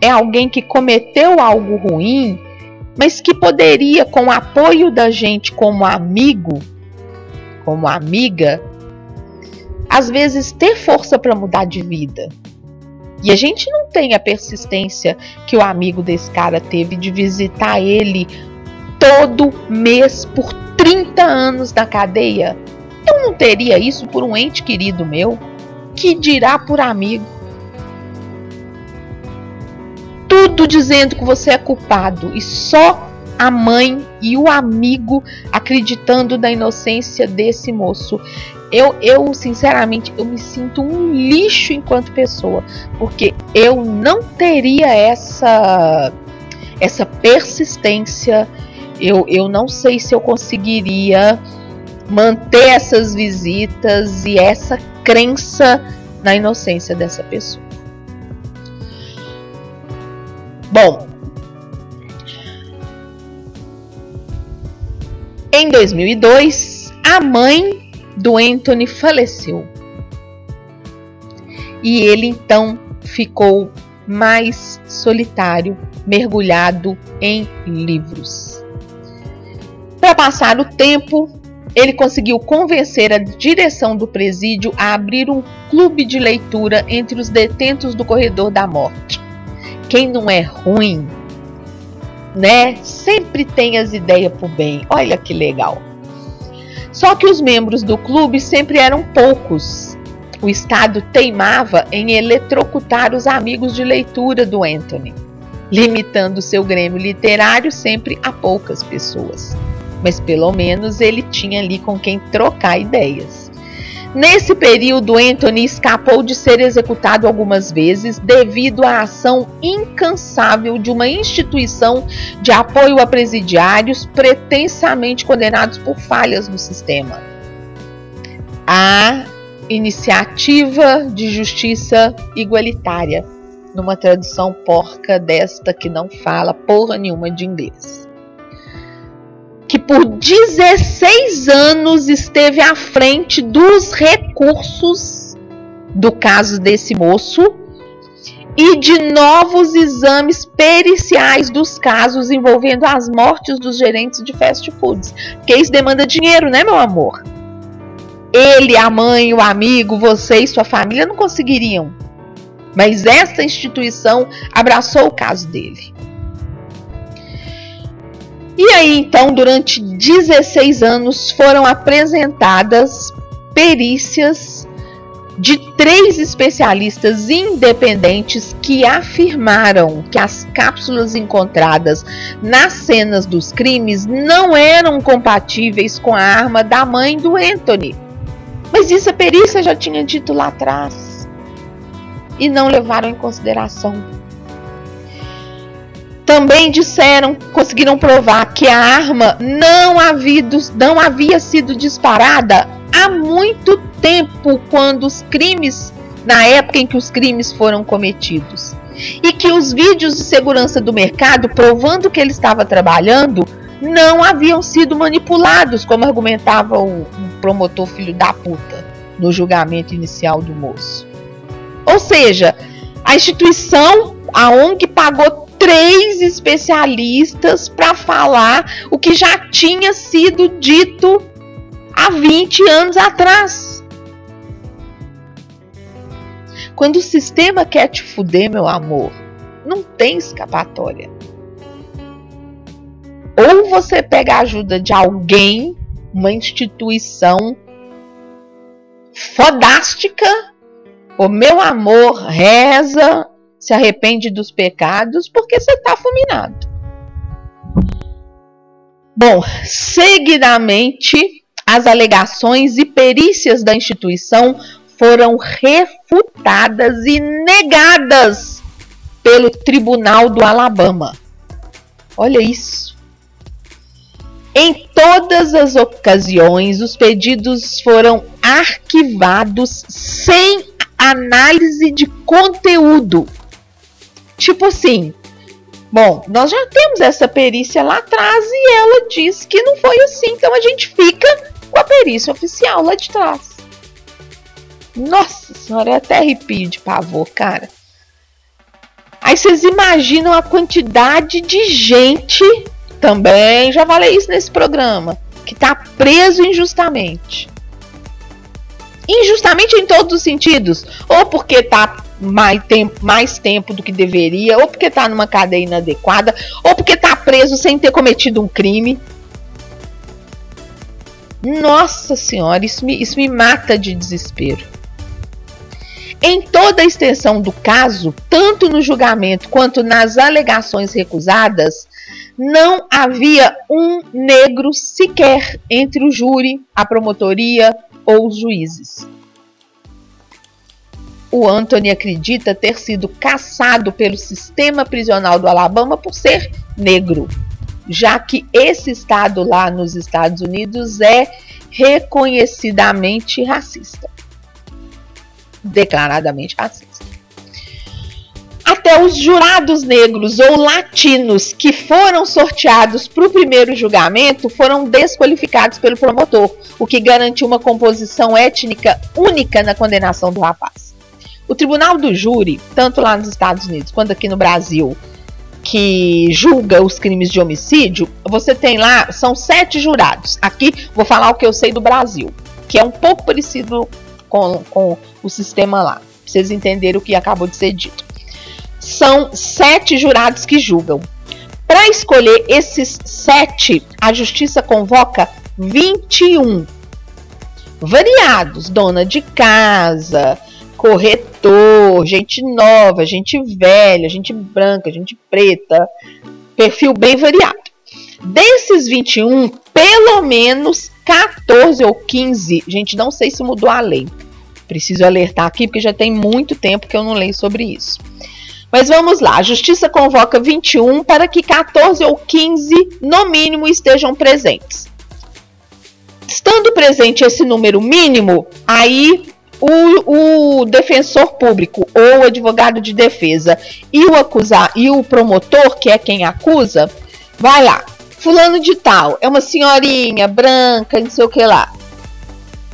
É alguém que cometeu algo ruim mas que poderia, com o apoio da gente como amigo, como amiga, às vezes ter força para mudar de vida. E a gente não tem a persistência que o amigo desse cara teve de visitar ele todo mês por 30 anos na cadeia. Eu não teria isso por um ente querido meu, que dirá por amigo. tudo dizendo que você é culpado e só a mãe e o amigo acreditando na inocência desse moço. Eu, eu sinceramente, eu me sinto um lixo enquanto pessoa, porque eu não teria essa essa persistência. Eu, eu não sei se eu conseguiria manter essas visitas e essa crença na inocência dessa pessoa. Bom, em 2002, a mãe do Anthony faleceu. E ele então ficou mais solitário, mergulhado em livros. Para passar o tempo, ele conseguiu convencer a direção do presídio a abrir um clube de leitura entre os detentos do corredor da morte quem não é ruim, né? Sempre tem as ideias pro bem. Olha que legal. Só que os membros do clube sempre eram poucos. O Estado teimava em eletrocutar os amigos de leitura do Anthony, limitando seu grêmio literário sempre a poucas pessoas. Mas pelo menos ele tinha ali com quem trocar ideias. Nesse período, Anthony escapou de ser executado algumas vezes devido à ação incansável de uma instituição de apoio a presidiários pretensamente condenados por falhas no sistema. A Iniciativa de Justiça Igualitária, numa tradução porca desta que não fala porra nenhuma de inglês que por 16 anos esteve à frente dos recursos do caso desse moço e de novos exames periciais dos casos envolvendo as mortes dos gerentes de fast foods. Porque isso demanda dinheiro, né, meu amor? Ele, a mãe, o amigo, você e sua família não conseguiriam. Mas essa instituição abraçou o caso dele. E aí, então, durante 16 anos foram apresentadas perícias de três especialistas independentes que afirmaram que as cápsulas encontradas nas cenas dos crimes não eram compatíveis com a arma da mãe do Anthony. Mas isso a perícia já tinha dito lá atrás e não levaram em consideração. Também disseram, conseguiram provar que a arma não havia, não havia sido disparada há muito tempo, quando os crimes, na época em que os crimes foram cometidos. E que os vídeos de segurança do mercado, provando que ele estava trabalhando, não haviam sido manipulados, como argumentava o, promotor filho da puta no julgamento inicial do moço. Ou seja, a instituição, a ONG pagou três especialistas para falar o que já tinha sido dito há 20 anos atrás. Quando o sistema quer te fuder, meu amor, não tem escapatória. Ou você pega a ajuda de alguém, uma instituição, fodástica. O meu amor reza, se arrepende dos pecados, porque você está fulminado. Bom, seguidamente, as alegações e perícias da instituição foram refutadas e negadas pelo Tribunal do Alabama. Olha isso. Em todas as ocasiões, os pedidos foram arquivados sem análise de conteúdo. Tipo assim, Bom, nós já temos essa perícia lá atrás e ela diz que não foi assim, então a gente fica com a perícia oficial lá de trás. Nossa senhora, é até arrepio de pavor, cara. Aí vocês imaginam a quantidade de gente, também já falei isso nesse programa, que tá preso injustamente. Injustamente em todos os sentidos. Ou porque tá mais tempo, mais tempo do que deveria, ou porque está numa cadeia inadequada, ou porque está preso sem ter cometido um crime. Nossa Senhora, isso me, isso me mata de desespero. Em toda a extensão do caso, tanto no julgamento quanto nas alegações recusadas, não havia um negro sequer entre o júri, a promotoria ou os juízes o Anthony acredita ter sido caçado pelo sistema prisional do Alabama por ser negro, já que esse estado lá nos Estados Unidos é reconhecidamente racista. Declaradamente racista. Até os jurados negros ou latinos que foram sorteados para o primeiro julgamento foram desqualificados pelo promotor, o que garantiu uma composição étnica única na condenação do rapaz. O tribunal do júri, tanto lá nos Estados Unidos quanto aqui no Brasil, que julga os crimes de homicídio, você tem lá, são sete jurados. Aqui vou falar o que eu sei do Brasil, que é um pouco parecido com, com o sistema lá, pra vocês entenderem o que acabou de ser dito. São sete jurados que julgam. Para escolher esses sete, a justiça convoca 21 variados, dona de casa, corretor, gente nova, gente velha, gente branca, gente preta, perfil bem variado. Desses 21, pelo menos 14 ou 15, gente, não sei se mudou a lei. Preciso alertar aqui porque já tem muito tempo que eu não leio sobre isso. Mas vamos lá, a justiça convoca 21 para que 14 ou 15, no mínimo, estejam presentes. Estando presente esse número mínimo, aí o, o defensor público ou o advogado de defesa e o acusar e o promotor, que é quem acusa, vai lá. Fulano de tal, é uma senhorinha branca, não sei o que lá.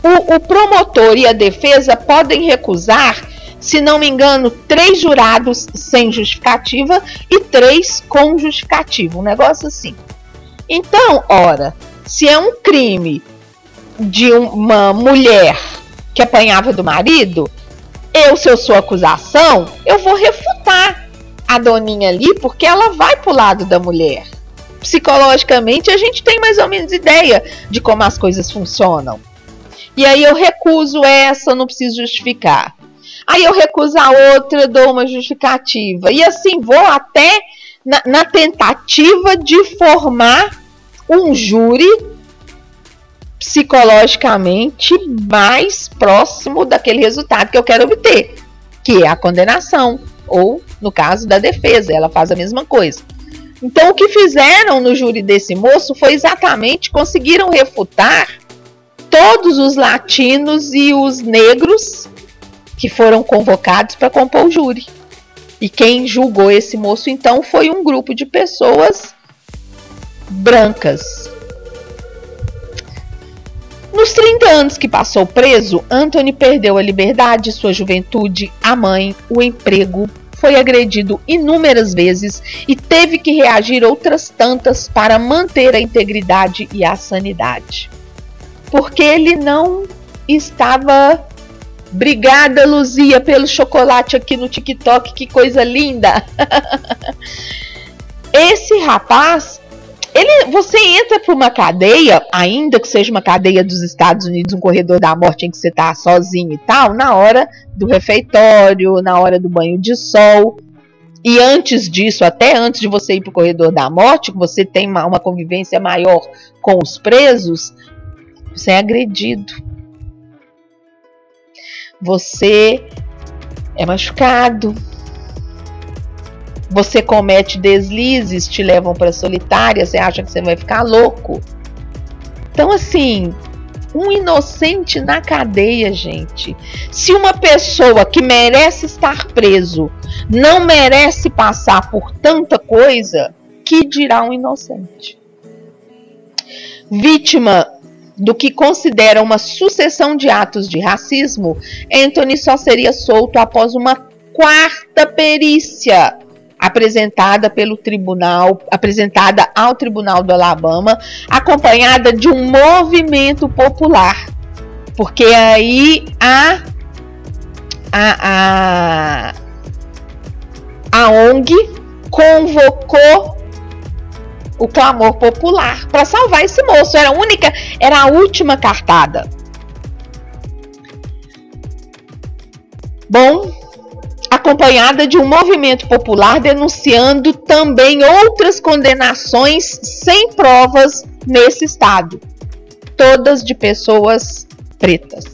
O, o promotor e a defesa podem recusar, se não me engano, três jurados sem justificativa e três com justificativa. Um negócio assim. Então, ora, se é um crime de uma mulher que apanhava do marido, eu, se eu sou acusação, eu vou refutar a doninha ali, porque ela vai pro lado da mulher. Psicologicamente, a gente tem mais ou menos ideia de como as coisas funcionam. E aí eu recuso essa, não preciso justificar. Aí eu recuso a outra, dou uma justificativa. E assim vou até na, na tentativa de formar um júri psicologicamente mais próximo daquele resultado que eu quero obter, que é a condenação, ou no caso da defesa, ela faz a mesma coisa. Então, o que fizeram no júri desse moço foi exatamente conseguiram refutar todos os latinos e os negros que foram convocados para compor o júri. E quem julgou esse moço então foi um grupo de pessoas brancas, nos 30 anos que passou preso, Anthony perdeu a liberdade, sua juventude, a mãe, o emprego, foi agredido inúmeras vezes e teve que reagir outras tantas para manter a integridade e a sanidade. Porque ele não estava. Obrigada, Luzia, pelo chocolate aqui no TikTok, que coisa linda! Esse rapaz ele, você entra para uma cadeia, ainda que seja uma cadeia dos Estados Unidos, um corredor da morte em que você está sozinho e tal, na hora do refeitório, na hora do banho de sol. E antes disso, até antes de você ir para o corredor da morte, você tem uma, uma convivência maior com os presos, você é agredido. Você é machucado, você comete deslizes, te levam para solitária, você acha que você vai ficar louco. Então, assim, um inocente na cadeia, gente. Se uma pessoa que merece estar preso não merece passar por tanta coisa, que dirá um inocente? Vítima do que considera uma sucessão de atos de racismo, Anthony só seria solto após uma quarta perícia apresentada pelo tribunal, apresentada ao Tribunal do Alabama, acompanhada de um movimento popular. Porque aí a a, a, a ONG convocou o clamor popular para salvar esse moço. Era a única, era a última cartada. Bom, acompanhada de um movimento popular denunciando também outras condenações sem provas nesse estado, todas de pessoas pretas.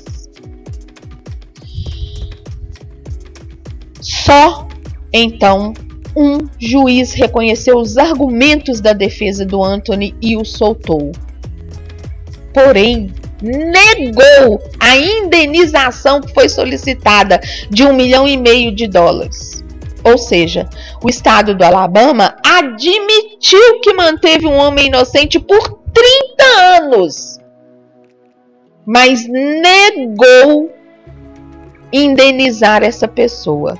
Só então um juiz reconheceu os argumentos da defesa do Anthony e o soltou. Porém, negou a indenização que foi solicitada de um milhão e meio de dólares. Ou seja, o estado do Alabama admitiu que manteve um homem inocente por 30 anos, mas negou indenizar essa pessoa.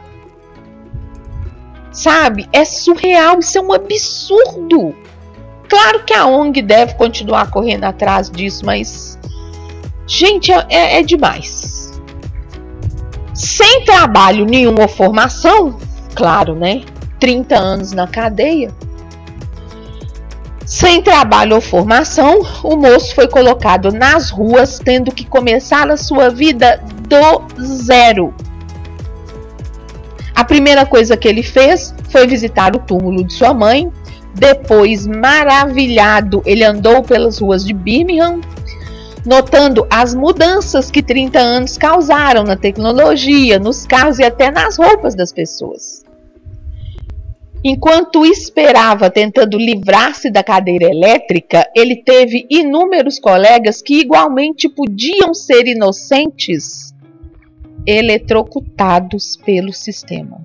Sabe? É surreal, isso é um absurdo. Claro que a ONG deve continuar correndo atrás disso, mas Gente, é, é, é demais. Sem trabalho nenhum ou formação, claro, né? 30 anos na cadeia. Sem trabalho ou formação, o moço foi colocado nas ruas, tendo que começar a sua vida do zero. A primeira coisa que ele fez foi visitar o túmulo de sua mãe. Depois, maravilhado, ele andou pelas ruas de Birmingham, notando as mudanças que 30 anos causaram na tecnologia, nos carros e até nas roupas das pessoas. Enquanto esperava tentando livrar-se da cadeira elétrica, ele teve inúmeros colegas que igualmente podiam ser inocentes, eletrocutados pelo sistema.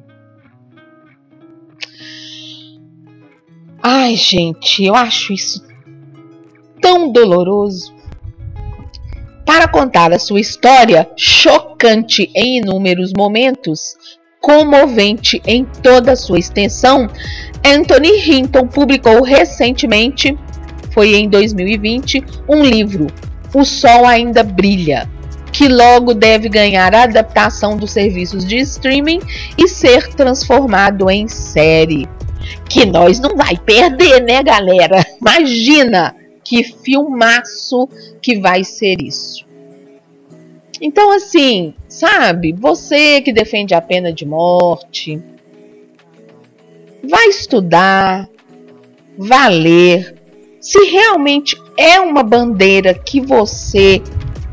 Ai, gente, eu acho isso tão doloroso para contar a sua história, chocante em inúmeros momentos, comovente em toda sua extensão, Anthony Hinton publicou recentemente, foi em 2020, um livro, O Sol Ainda Brilha, que logo deve ganhar a adaptação dos serviços de streaming e ser transformado em série. Que nós não vai perder, né, galera? Imagina que filmaço que vai ser isso. Então, assim, sabe, você que defende a pena de morte, vai estudar, vai ler. Se realmente é uma bandeira que você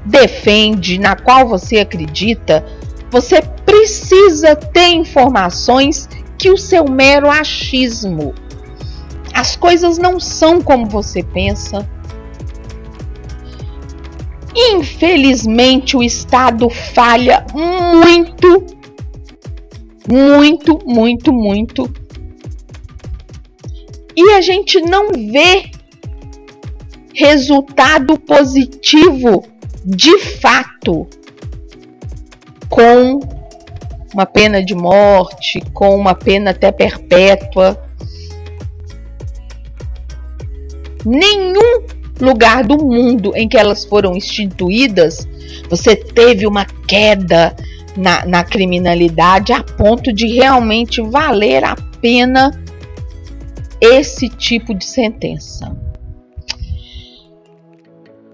defende, na qual você acredita, você precisa ter informações que o seu mero achismo as coisas não são como você pensa. Infelizmente, o Estado falha muito, muito, muito, muito. E a gente não vê resultado positivo de fato com uma pena de morte, com uma pena até perpétua nenhum lugar do mundo em que elas foram instituídas, você teve uma queda na, na criminalidade a ponto de realmente valer a pena esse tipo de sentença.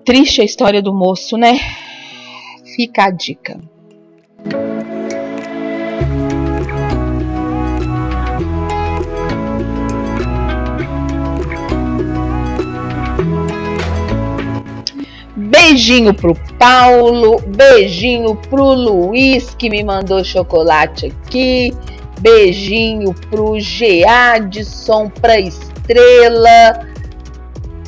Triste a história do moço, né? Fica a dica. Beijinho pro Paulo, beijinho pro Luiz que me mandou chocolate aqui, beijinho pro Geadson, pra Estrela,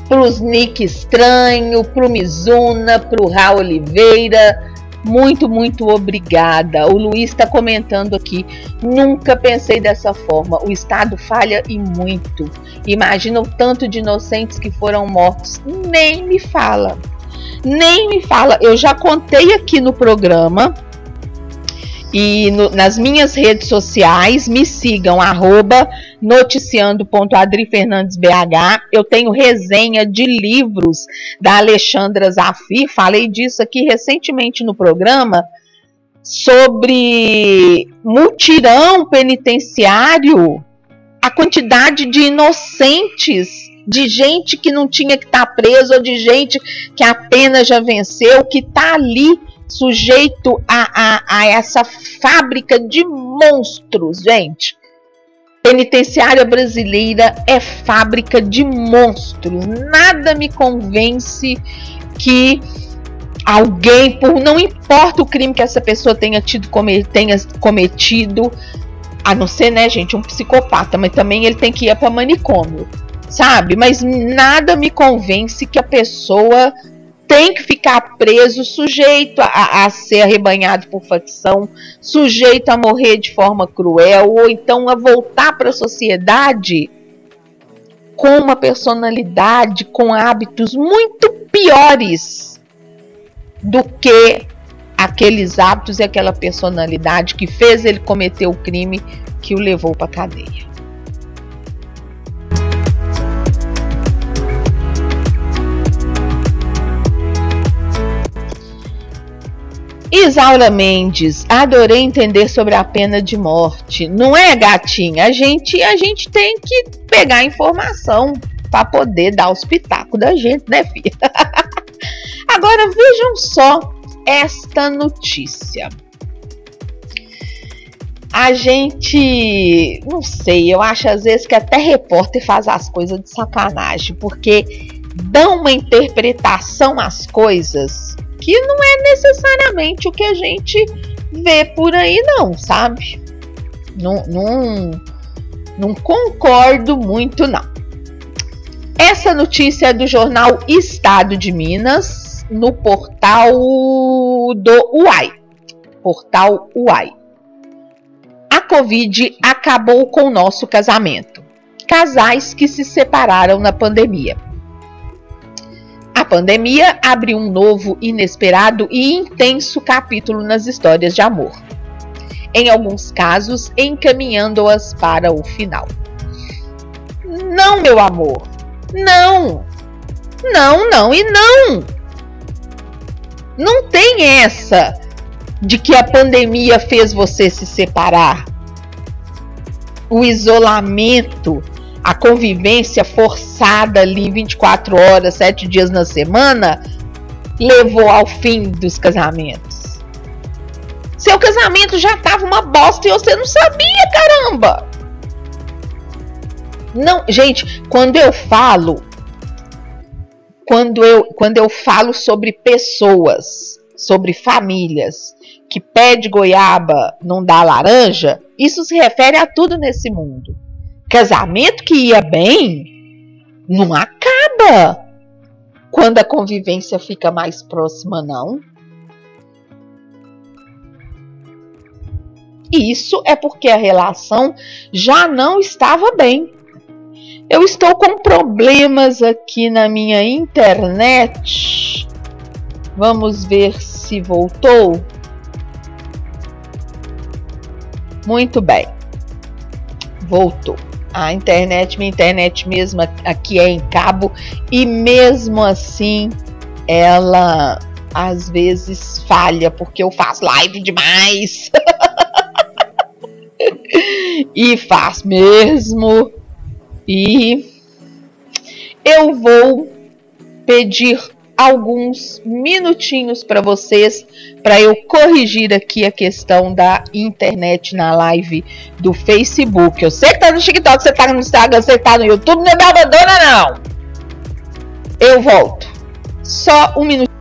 pros Nick Estranho, pro Mizuna, pro Raul Oliveira. Muito, muito obrigada. O Luiz está comentando aqui. Nunca pensei dessa forma. O Estado falha e muito. Imagina o tanto de inocentes que foram mortos. Nem me fala. Nem me fala. Eu já contei aqui no programa e no, nas minhas redes sociais, me sigam, arroba noticiando.adrifernandesbh. Eu tenho resenha de livros da Alexandra Zafir, falei disso aqui recentemente no programa, sobre mutirão penitenciário, a quantidade de inocentes de gente que não tinha que estar tá preso, ou de gente que a pena já venceu, que está ali sujeito a, a, a essa fábrica de monstros, gente. Penitenciária brasileira é fábrica de monstros. Nada me convence que alguém, por não importa o crime que essa pessoa tenha tido tenha cometido, a não ser, né, gente, um psicopata, mas também ele tem que ir para manicômio, sabe? Mas nada me convence que a pessoa tem que ficar preso, sujeito a, a, ser arrebanhado por facção, sujeito a morrer de forma cruel, ou então a voltar para a sociedade com uma personalidade, com hábitos muito piores do que aqueles hábitos e aquela personalidade que fez ele cometer o crime que o levou para a cadeia. Isaura Mendes, adorei entender sobre a pena de morte. Não é, gatinha? A gente, a gente tem que pegar informação para poder dar os pitacos da gente, né, filha? Agora vejam só esta notícia. A gente, não sei, eu acho às vezes que até repórter faz as coisas de sacanagem, porque dão uma interpretação às coisas que não é necessariamente o que a gente vê por aí, não, sabe? Não, não, não concordo muito, não. Essa notícia é do jornal Estado de Minas, no portal do UAI. Portal UAI. A Covid acabou com o nosso casamento. Casais que se separaram na pandemia. A pandemia abre um novo, inesperado e intenso capítulo nas histórias de amor. Em alguns casos, encaminhando-as para o final. Não, meu amor. Não. Não, não e não. Não tem essa de que a pandemia fez você se separar. O isolamento a convivência forçada ali 24 horas, 7 dias na semana, levou ao fim dos casamentos. Seu casamento já estava uma bosta e você não sabia, caramba! Não, gente, quando eu falo quando eu, quando eu falo sobre pessoas, sobre famílias que pede goiaba não dá laranja, isso se refere a tudo nesse mundo. Casamento que ia bem não acaba quando a convivência fica mais próxima, não. Isso é porque a relação já não estava bem. Eu estou com problemas aqui na minha internet. Vamos ver se voltou. Muito bem. Voltou a internet, minha internet mesmo aqui é em cabo e mesmo assim ela às vezes falha porque eu faço live demais. e faz mesmo. E eu vou pedir alguns minutinhos para vocês para eu corrigir aqui a questão da internet na live do Facebook. Eu sei que tá no TikTok, você tá no Instagram, você tá no YouTube, não me abandona não. Eu volto. Só um minuto.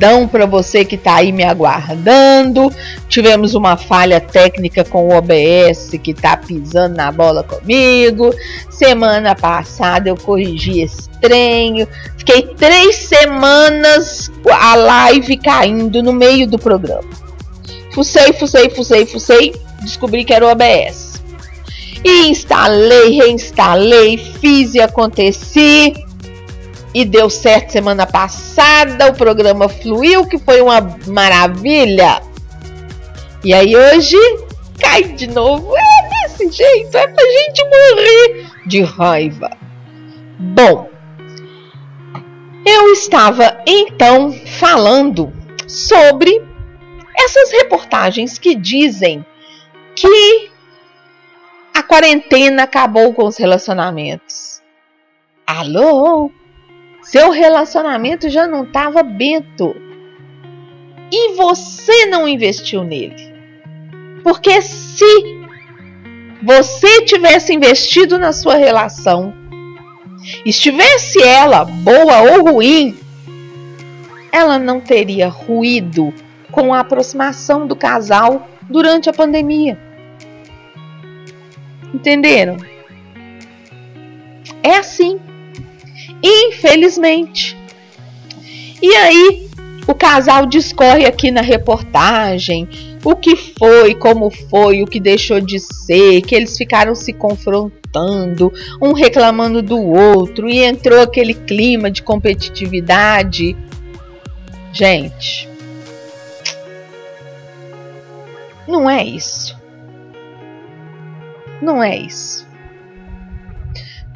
Perdão para você que está aí me aguardando. Tivemos uma falha técnica com o OBS que está pisando na bola comigo. Semana passada eu corrigi estranho. Fiquei três semanas a live caindo no meio do programa. Fucei, fucei, fucei, fucei. Descobri que era o OBS. E instalei, reinstalei, fiz e aconteci e deu certo semana passada, o programa fluiu, que foi uma maravilha. E aí hoje cai de novo. É desse jeito, é pra gente morrer de raiva. Bom, eu estava então falando sobre essas reportagens que dizem que a quarentena acabou com os relacionamentos. Alô? Seu relacionamento já não estava bento. E você não investiu nele. Porque se você tivesse investido na sua relação, estivesse ela boa ou ruim, ela não teria ruído com a aproximação do casal durante a pandemia. Entenderam? É assim. Infelizmente. E aí, o casal discorre aqui na reportagem o que foi, como foi, o que deixou de ser, que eles ficaram se confrontando, um reclamando do outro e entrou aquele clima de competitividade. Gente, não é isso. Não é isso.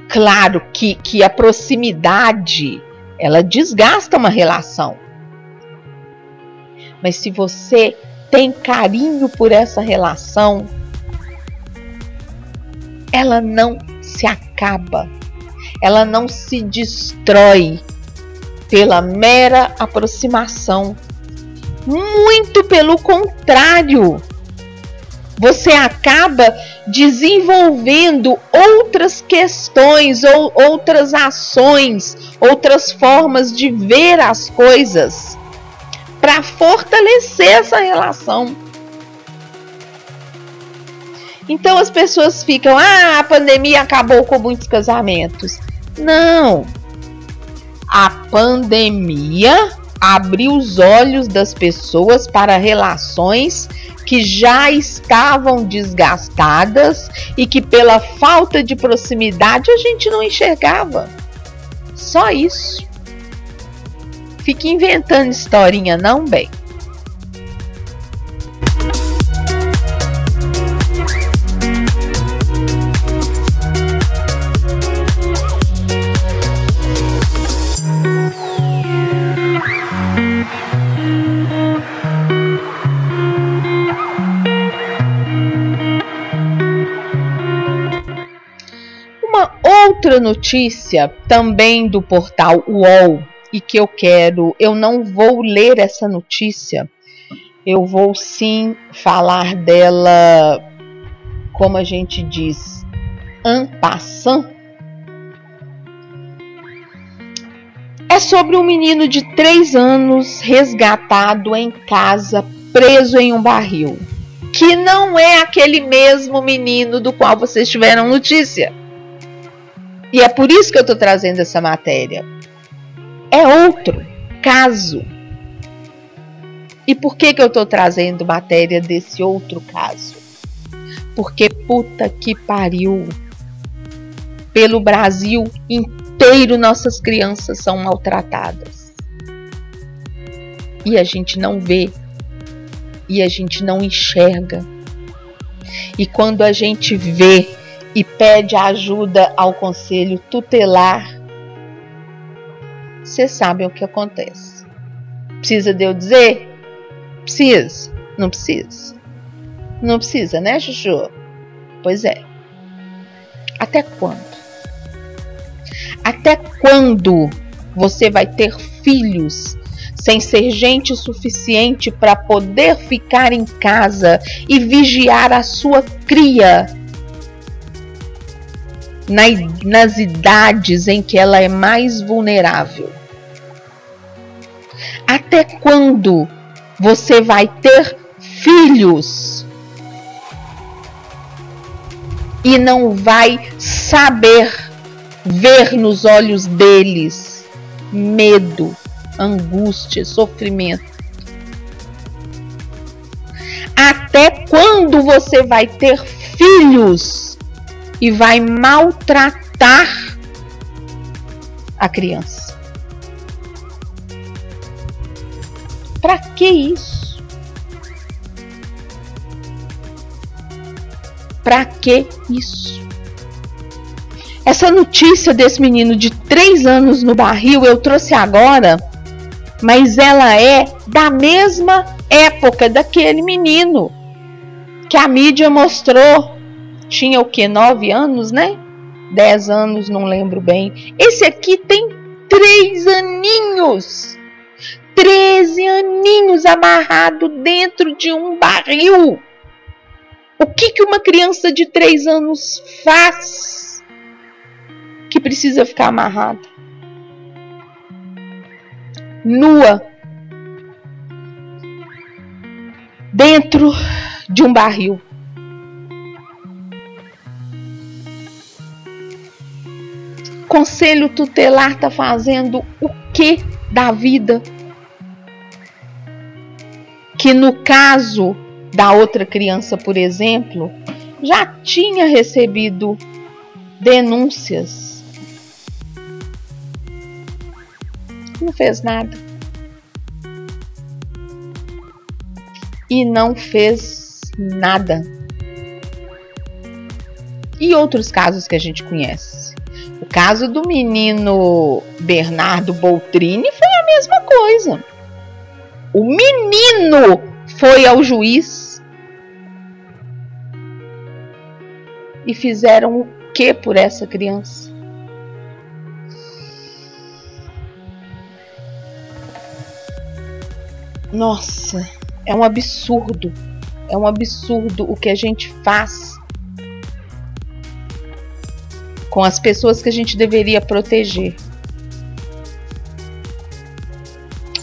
Claro que, que a proximidade ela desgasta uma relação. Mas se você tem carinho por essa relação, ela não se acaba, ela não se destrói pela mera aproximação. Muito pelo contrário, você acaba desenvolvendo outras questões ou outras ações, outras formas de ver as coisas para fortalecer essa relação. Então as pessoas ficam: "Ah, a pandemia acabou com muitos casamentos". Não. A pandemia abriu os olhos das pessoas para relações que já estavam desgastadas e que pela falta de proximidade a gente não enxergava. Só isso. Fique inventando historinha não, bem. Outra notícia também do portal UOL e que eu quero, eu não vou ler essa notícia, eu vou sim falar dela, como a gente diz, en passant. É sobre um menino de 3 anos resgatado em casa, preso em um barril. Que não é aquele mesmo menino do qual vocês tiveram notícia. E é por isso que eu estou trazendo essa matéria. É outro caso. E por que, que eu estou trazendo matéria desse outro caso? Porque puta que pariu. Pelo Brasil inteiro, nossas crianças são maltratadas. E a gente não vê. E a gente não enxerga. E quando a gente vê e pede ajuda ao conselho tutelar, vocês sabem o que acontece. Precisa de eu dizer? Precisa. Não precisa. Não precisa, né, Chuchu? Pois é. Até quando? Até quando você vai ter filhos sem ser gente suficiente para poder ficar em casa e vigiar a sua cria nas idades em que ela é mais vulnerável. Até quando você vai ter filhos e não vai saber ver nos olhos deles medo, angústia, sofrimento? Até quando você vai ter filhos e vai maltratar a criança? Para que isso? Para que isso? Essa notícia desse menino de 3 anos no barril eu trouxe agora, mas ela é da mesma época daquele menino que a mídia mostrou. Tinha o que? 9 anos, né? 10 anos, não lembro bem. Esse aqui tem 3 aninhos. 13 aninhos amarrado dentro de um barril. O que, que uma criança de 3 anos faz que precisa ficar amarrada? Nua. Dentro de um barril. Conselho tutelar está fazendo o que da vida? Que no caso da outra criança, por exemplo, já tinha recebido denúncias. Não fez nada. E não fez nada. E outros casos que a gente conhece. Caso do menino Bernardo Boltrini foi a mesma coisa. O menino foi ao juiz e fizeram o que por essa criança? Nossa, é um absurdo. É um absurdo o que a gente faz com as pessoas que a gente deveria proteger.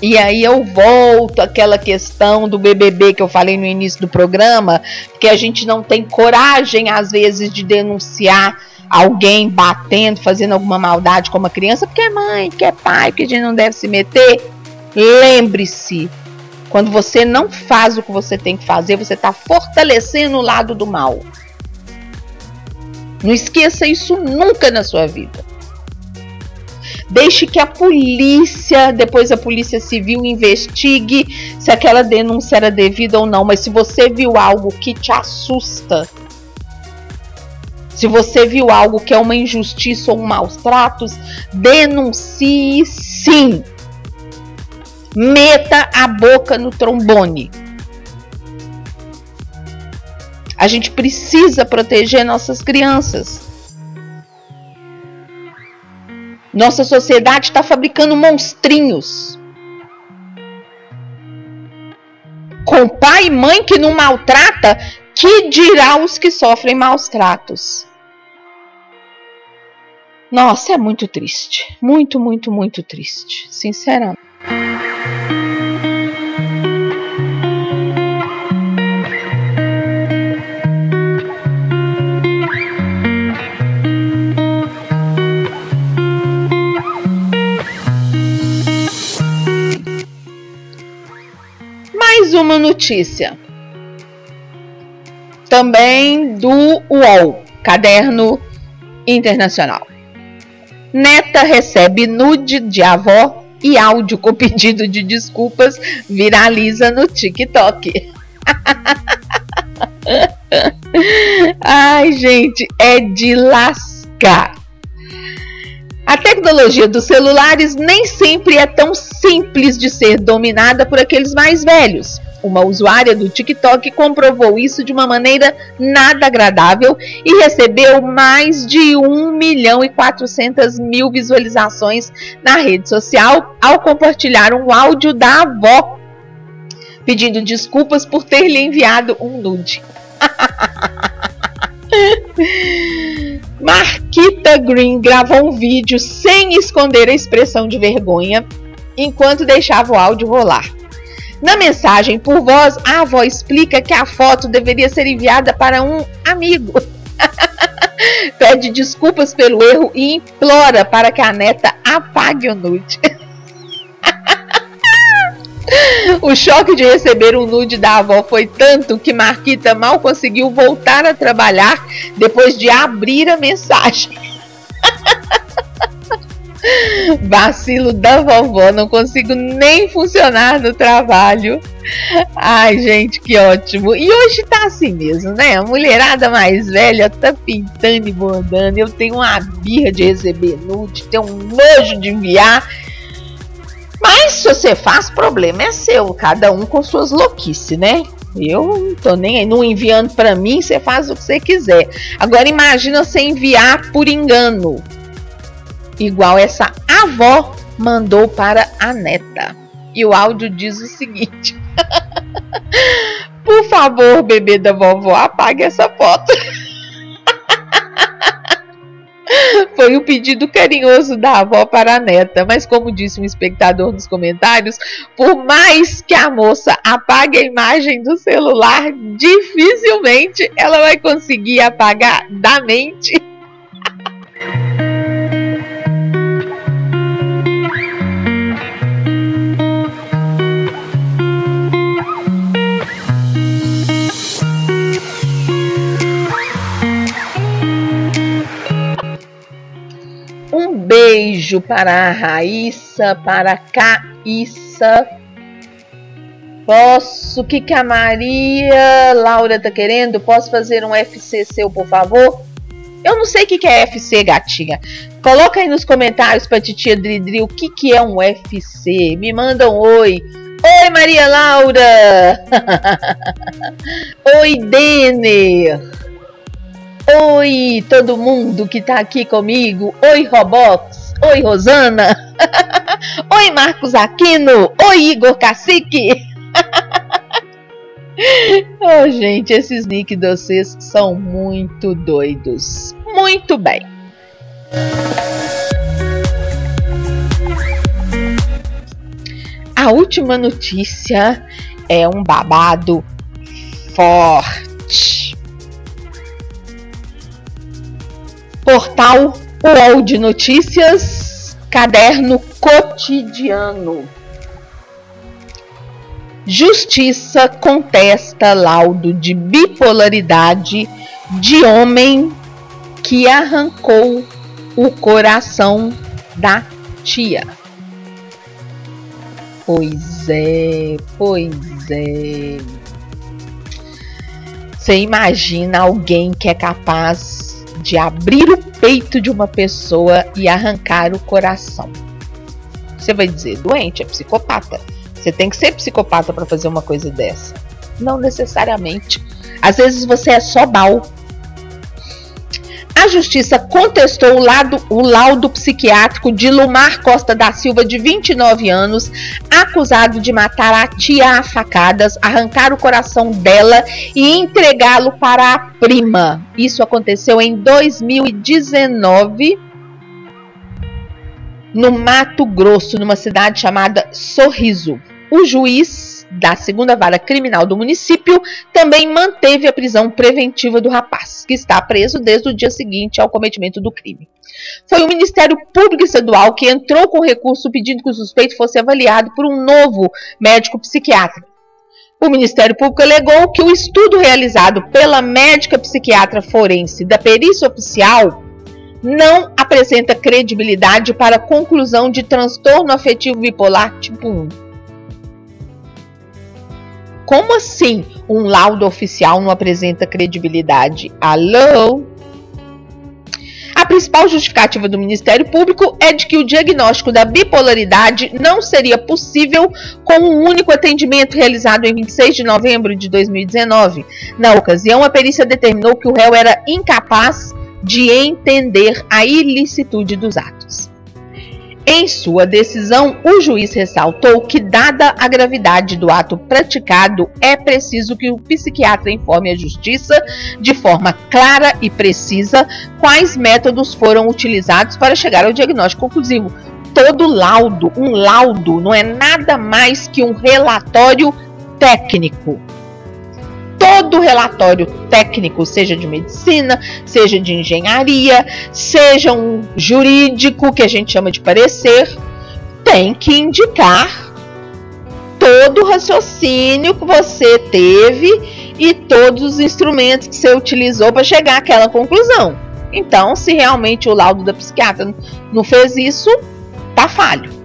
E aí eu volto àquela questão do BBB que eu falei no início do programa, que a gente não tem coragem às vezes de denunciar alguém batendo, fazendo alguma maldade com uma criança, porque é mãe, que é pai, que a gente não deve se meter. Lembre-se, quando você não faz o que você tem que fazer, você está fortalecendo o lado do mal. Não esqueça isso nunca na sua vida. Deixe que a polícia, depois a polícia civil investigue se aquela denúncia era devida ou não. Mas se você viu algo que te assusta, se você viu algo que é uma injustiça ou um maus tratos, denuncie sim. Meta a boca no trombone. A gente precisa proteger nossas crianças. Nossa sociedade está fabricando monstrinhos. Com pai e mãe que não maltrata, que dirá os que sofrem maus tratos? Nossa, é muito triste. Muito, muito, muito triste. Sinceramente. Mais uma notícia. Também do UOL, Caderno Internacional. Neta recebe nude de avó e áudio com pedido de desculpas viraliza no TikTok. Ai, gente, é de lascar. A tecnologia dos celulares nem sempre é tão simples de ser dominada por aqueles mais velhos. Uma usuária do TikTok comprovou isso de uma maneira nada agradável e recebeu mais de 1 milhão e 400 mil visualizações na rede social ao compartilhar um áudio da avó pedindo desculpas por ter lhe enviado um nude. Marquita Green gravou um vídeo sem esconder a expressão de vergonha enquanto deixava o áudio rolar. Na mensagem por voz, a avó explica que a foto deveria ser enviada para um amigo. Pede desculpas pelo erro e implora para que a neta apague o nude. O choque de receber um nude da avó foi tanto que Marquita mal conseguiu voltar a trabalhar depois de abrir a mensagem. Vacilo da vovó, não consigo nem funcionar no trabalho. Ai, gente, que ótimo. E hoje tá assim mesmo, né? A mulherada mais velha tá pintando e bordando. Eu tenho uma birra de receber nude, tenho um nojo de enviar. Mas se você faz, problema é seu, cada um com suas louquices, né? Eu não tô nem aí, não enviando para mim, você faz o que você quiser. Agora imagina você enviar por engano igual essa avó mandou para a neta. E o áudio diz o seguinte: Por favor, bebê da vovó, apague essa foto. Foi o pedido carinhoso da avó para a neta, mas como disse um espectador nos comentários, por mais que a moça apague a imagem do celular, dificilmente ela vai conseguir apagar da mente. beijo para a Raíssa, para a Caíssa. Posso? O que, que a Maria Laura tá querendo? Posso fazer um FC seu, por favor? Eu não sei o que, que é FC, gatinha. Coloca aí nos comentários pra titia Dridri o que, que é um FC. Me manda um oi. Oi, Maria Laura! oi, Denner! Oi, todo mundo que tá aqui comigo. Oi, Robox. Oi, Rosana. Oi, Marcos Aquino. Oi, Igor Cacique. oh, gente, esses nick de vocês são muito doidos. Muito bem. A última notícia é um babado forte Portal UOL de Notícias, Caderno Cotidiano. Justiça contesta laudo de bipolaridade de homem que arrancou o coração da tia. Pois é, pois é. Você imagina alguém que é capaz de abrir o peito de uma pessoa e arrancar o coração. Você vai dizer, doente, é psicopata. Você tem que ser psicopata para fazer uma coisa dessa. Não necessariamente. Às vezes você é só mal a justiça contestou o, lado, o laudo psiquiátrico de Lumar Costa da Silva, de 29 anos, acusado de matar a tia a facadas, arrancar o coração dela e entregá-lo para a prima. Isso aconteceu em 2019 no Mato Grosso, numa cidade chamada Sorriso. O juiz da segunda vara criminal do município também manteve a prisão preventiva do rapaz, que está preso desde o dia seguinte ao cometimento do crime. Foi o Ministério Público Estadual que entrou com recurso pedindo que o suspeito fosse avaliado por um novo médico psiquiatra. O Ministério Público alegou que o estudo realizado pela médica psiquiatra forense da perícia oficial não apresenta credibilidade para a conclusão de transtorno afetivo bipolar tipo 1 como assim um laudo oficial não apresenta credibilidade? Alô? A principal justificativa do Ministério Público é de que o diagnóstico da bipolaridade não seria possível com um único atendimento realizado em 26 de novembro de 2019. Na ocasião, a perícia determinou que o réu era incapaz de entender a ilicitude dos atos. Em sua decisão, o juiz ressaltou que, dada a gravidade do ato praticado, é preciso que o psiquiatra informe a justiça de forma clara e precisa quais métodos foram utilizados para chegar ao diagnóstico conclusivo. todo laudo, um laudo não é nada mais que um relatório técnico. Todo relatório técnico, seja de medicina, seja de engenharia, seja um jurídico, que a gente chama de parecer, tem que indicar todo o raciocínio que você teve e todos os instrumentos que você utilizou para chegar àquela conclusão. Então, se realmente o laudo da psiquiatra não fez isso, tá falho.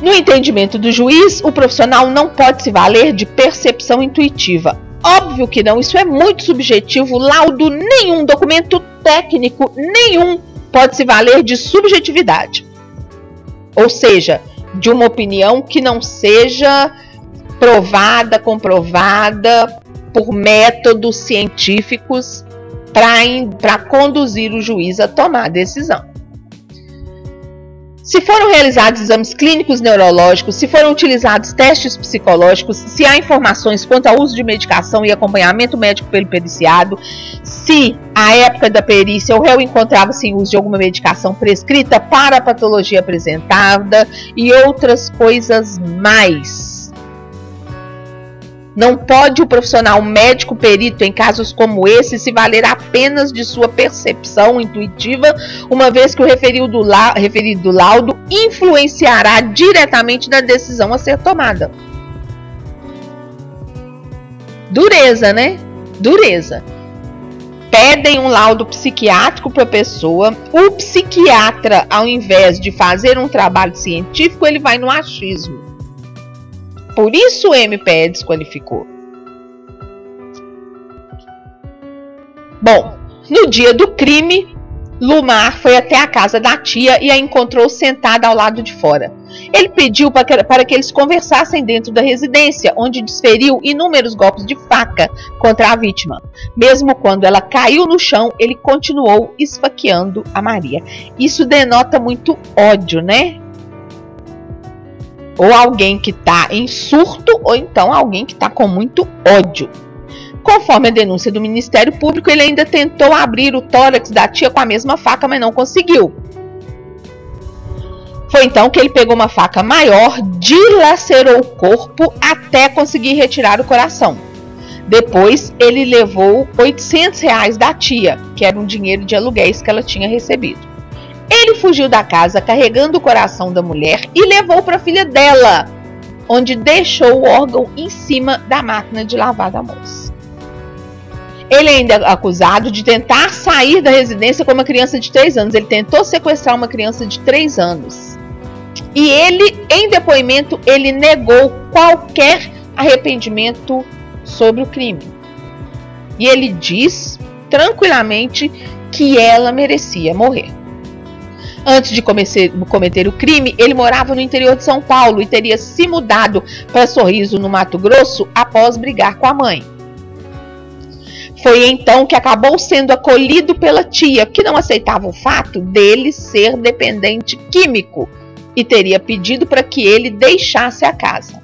No entendimento do juiz, o profissional não pode se valer de percepção intuitiva. Óbvio que não, isso é muito subjetivo. Laudo nenhum, documento técnico nenhum pode se valer de subjetividade. Ou seja, de uma opinião que não seja provada, comprovada por métodos científicos para conduzir o juiz a tomar a decisão. Se foram realizados exames clínicos neurológicos, se foram utilizados testes psicológicos, se há informações quanto ao uso de medicação e acompanhamento médico pelo periciado, se à época da perícia o réu encontrava-se em uso de alguma medicação prescrita para a patologia apresentada e outras coisas mais. Não pode o profissional médico perito em casos como esse se valer apenas de sua percepção intuitiva, uma vez que o referido, la referido laudo influenciará diretamente na decisão a ser tomada. Dureza, né? Dureza. Pedem um laudo psiquiátrico para a pessoa, o psiquiatra, ao invés de fazer um trabalho científico, ele vai no achismo. Por isso o MPE desqualificou. Bom, no dia do crime, Lumar foi até a casa da tia e a encontrou sentada ao lado de fora. Ele pediu para que, para que eles conversassem dentro da residência, onde desferiu inúmeros golpes de faca contra a vítima. Mesmo quando ela caiu no chão, ele continuou esfaqueando a Maria. Isso denota muito ódio, né? Ou alguém que está em surto, ou então alguém que está com muito ódio. Conforme a denúncia do Ministério Público, ele ainda tentou abrir o tórax da tia com a mesma faca, mas não conseguiu. Foi então que ele pegou uma faca maior, dilacerou o corpo até conseguir retirar o coração. Depois, ele levou 800 reais da tia, que era um dinheiro de aluguéis que ela tinha recebido. Ele fugiu da casa carregando o coração da mulher e levou para a filha dela, onde deixou o órgão em cima da máquina de lavar da moça. Ele ainda é acusado de tentar sair da residência com uma criança de 3 anos. Ele tentou sequestrar uma criança de 3 anos. E ele, em depoimento, ele negou qualquer arrependimento sobre o crime. E ele diz tranquilamente que ela merecia morrer. Antes de cometer, cometer o crime, ele morava no interior de São Paulo e teria se mudado para Sorriso, no Mato Grosso, após brigar com a mãe. Foi então que acabou sendo acolhido pela tia, que não aceitava o fato dele ser dependente químico e teria pedido para que ele deixasse a casa.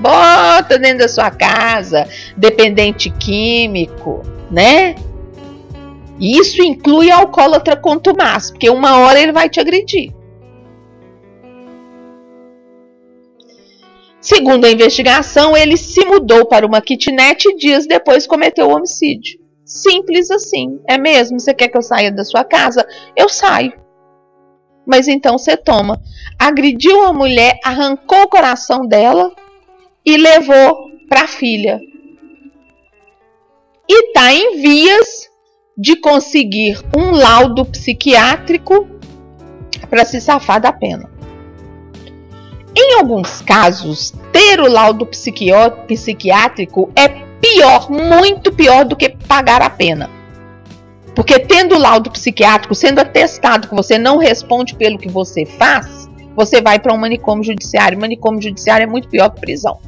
Bota dentro da sua casa, dependente químico, né? E isso inclui alcoólatra contumaz, porque uma hora ele vai te agredir. Segundo a investigação, ele se mudou para uma kitnet e dias depois cometeu o homicídio. Simples assim. É mesmo? Você quer que eu saia da sua casa? Eu saio. Mas então você toma. Agrediu a mulher, arrancou o coração dela e levou para a filha. E está em vias de conseguir um laudo psiquiátrico para se safar da pena. Em alguns casos, ter o laudo psiquiátrico é pior, muito pior do que pagar a pena. Porque tendo o laudo psiquiátrico, sendo atestado que você não responde pelo que você faz, você vai para um manicômio judiciário. Manicômio judiciário é muito pior que prisão.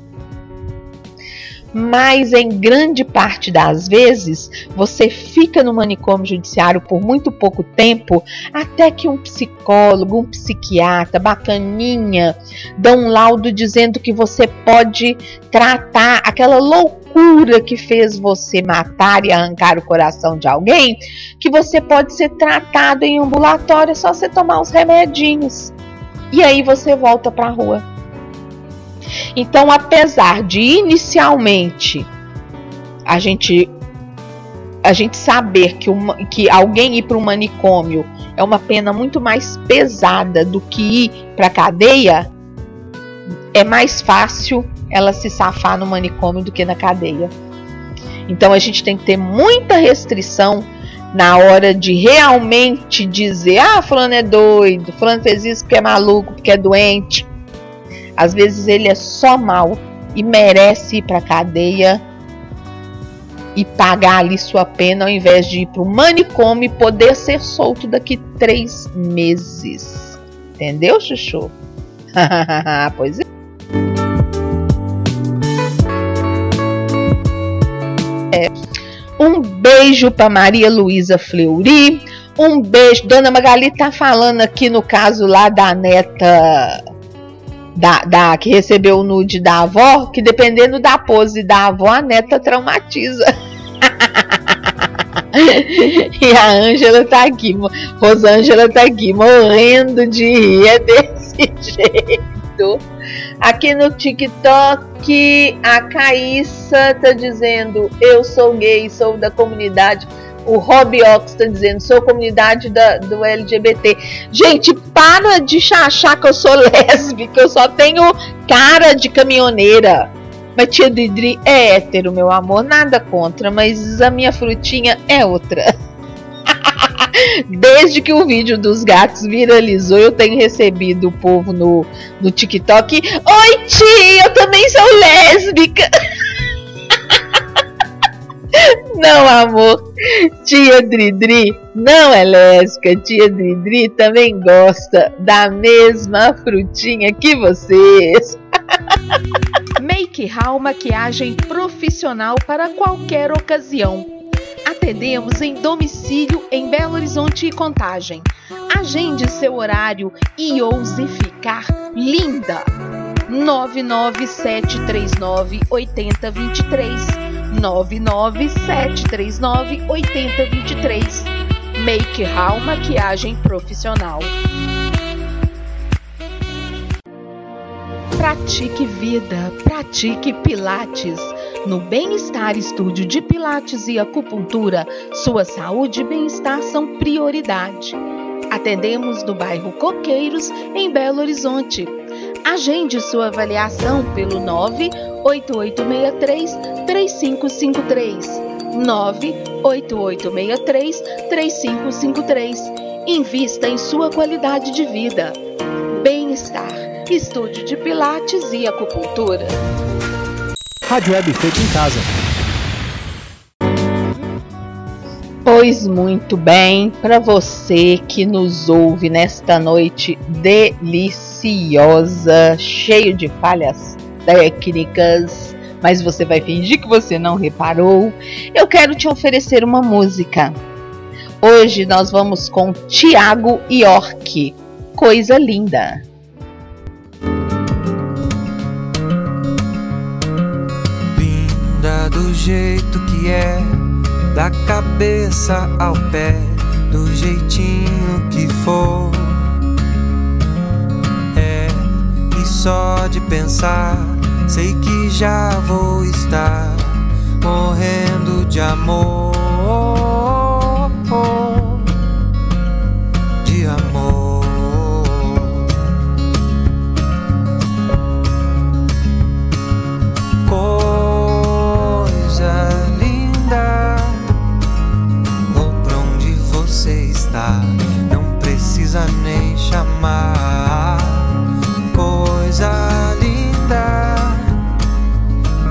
Mas em grande parte das vezes você fica no manicômio judiciário por muito pouco tempo até que um psicólogo, um psiquiatra bacaninha dá um laudo dizendo que você pode tratar aquela loucura que fez você matar e arrancar o coração de alguém, que você pode ser tratado em ambulatório, é só você tomar uns remedinhos. E aí você volta para a rua. Então, apesar de inicialmente a gente a gente saber que, uma, que alguém ir para um manicômio é uma pena muito mais pesada do que ir para cadeia, é mais fácil ela se safar no manicômio do que na cadeia. Então a gente tem que ter muita restrição na hora de realmente dizer: ah, fulano é doido, fulano fez isso porque é maluco, porque é doente. Às vezes ele é só mal e merece ir para cadeia e pagar ali sua pena ao invés de ir para o manicômio e poder ser solto daqui três meses. Entendeu, Chuchu? pois é. é. Um beijo para Maria Luísa Fleury. Um beijo. Dona Magali tá falando aqui no caso lá da neta da, da, que recebeu o nude da avó, que dependendo da pose da avó, a neta traumatiza. e a Ângela tá aqui, Rosângela tá aqui, morrendo de rir, é desse jeito. Aqui no TikTok, a Caíssa tá dizendo: Eu sou gay, sou da comunidade o Rob está dizendo, sou comunidade da, do LGBT. Gente, para de achar que eu sou lésbica, eu só tenho cara de caminhoneira. Mas tia Didri é hétero, meu amor, nada contra, mas a minha frutinha é outra. Desde que o vídeo dos gatos viralizou, eu tenho recebido o povo no, no TikTok. Oi, tia, eu também sou lésbica. Não, amor. Tia Dridri não é lésbica. Tia Dridri também gosta da mesma frutinha que vocês. Make Hall Maquiagem profissional para qualquer ocasião. Atendemos em domicílio em Belo Horizonte e Contagem. Agende seu horário e ouse ficar linda. 99739 8023 99739 8023. Make Hall Maquiagem Profissional. Pratique vida, pratique Pilates. No Bem-Estar Estúdio de Pilates e Acupuntura, sua saúde e bem-estar são prioridade. Atendemos no bairro Coqueiros, em Belo Horizonte. Agende sua avaliação pelo 98863 3553. 98863 3553. Invista em sua qualidade de vida. Bem-estar. Estúdio de Pilates e Acupuntura. Rádio Web feito em casa. Pois muito bem, para você que nos ouve nesta noite deliciosa, cheio de falhas técnicas, mas você vai fingir que você não reparou. Eu quero te oferecer uma música. Hoje nós vamos com Tiago York, Coisa Linda. Linda do jeito que é da cabeça ao pé, do jeitinho que for. É, e só de pensar, sei que já vou estar morrendo de amor. Precisa nem chamar. Coisa linda,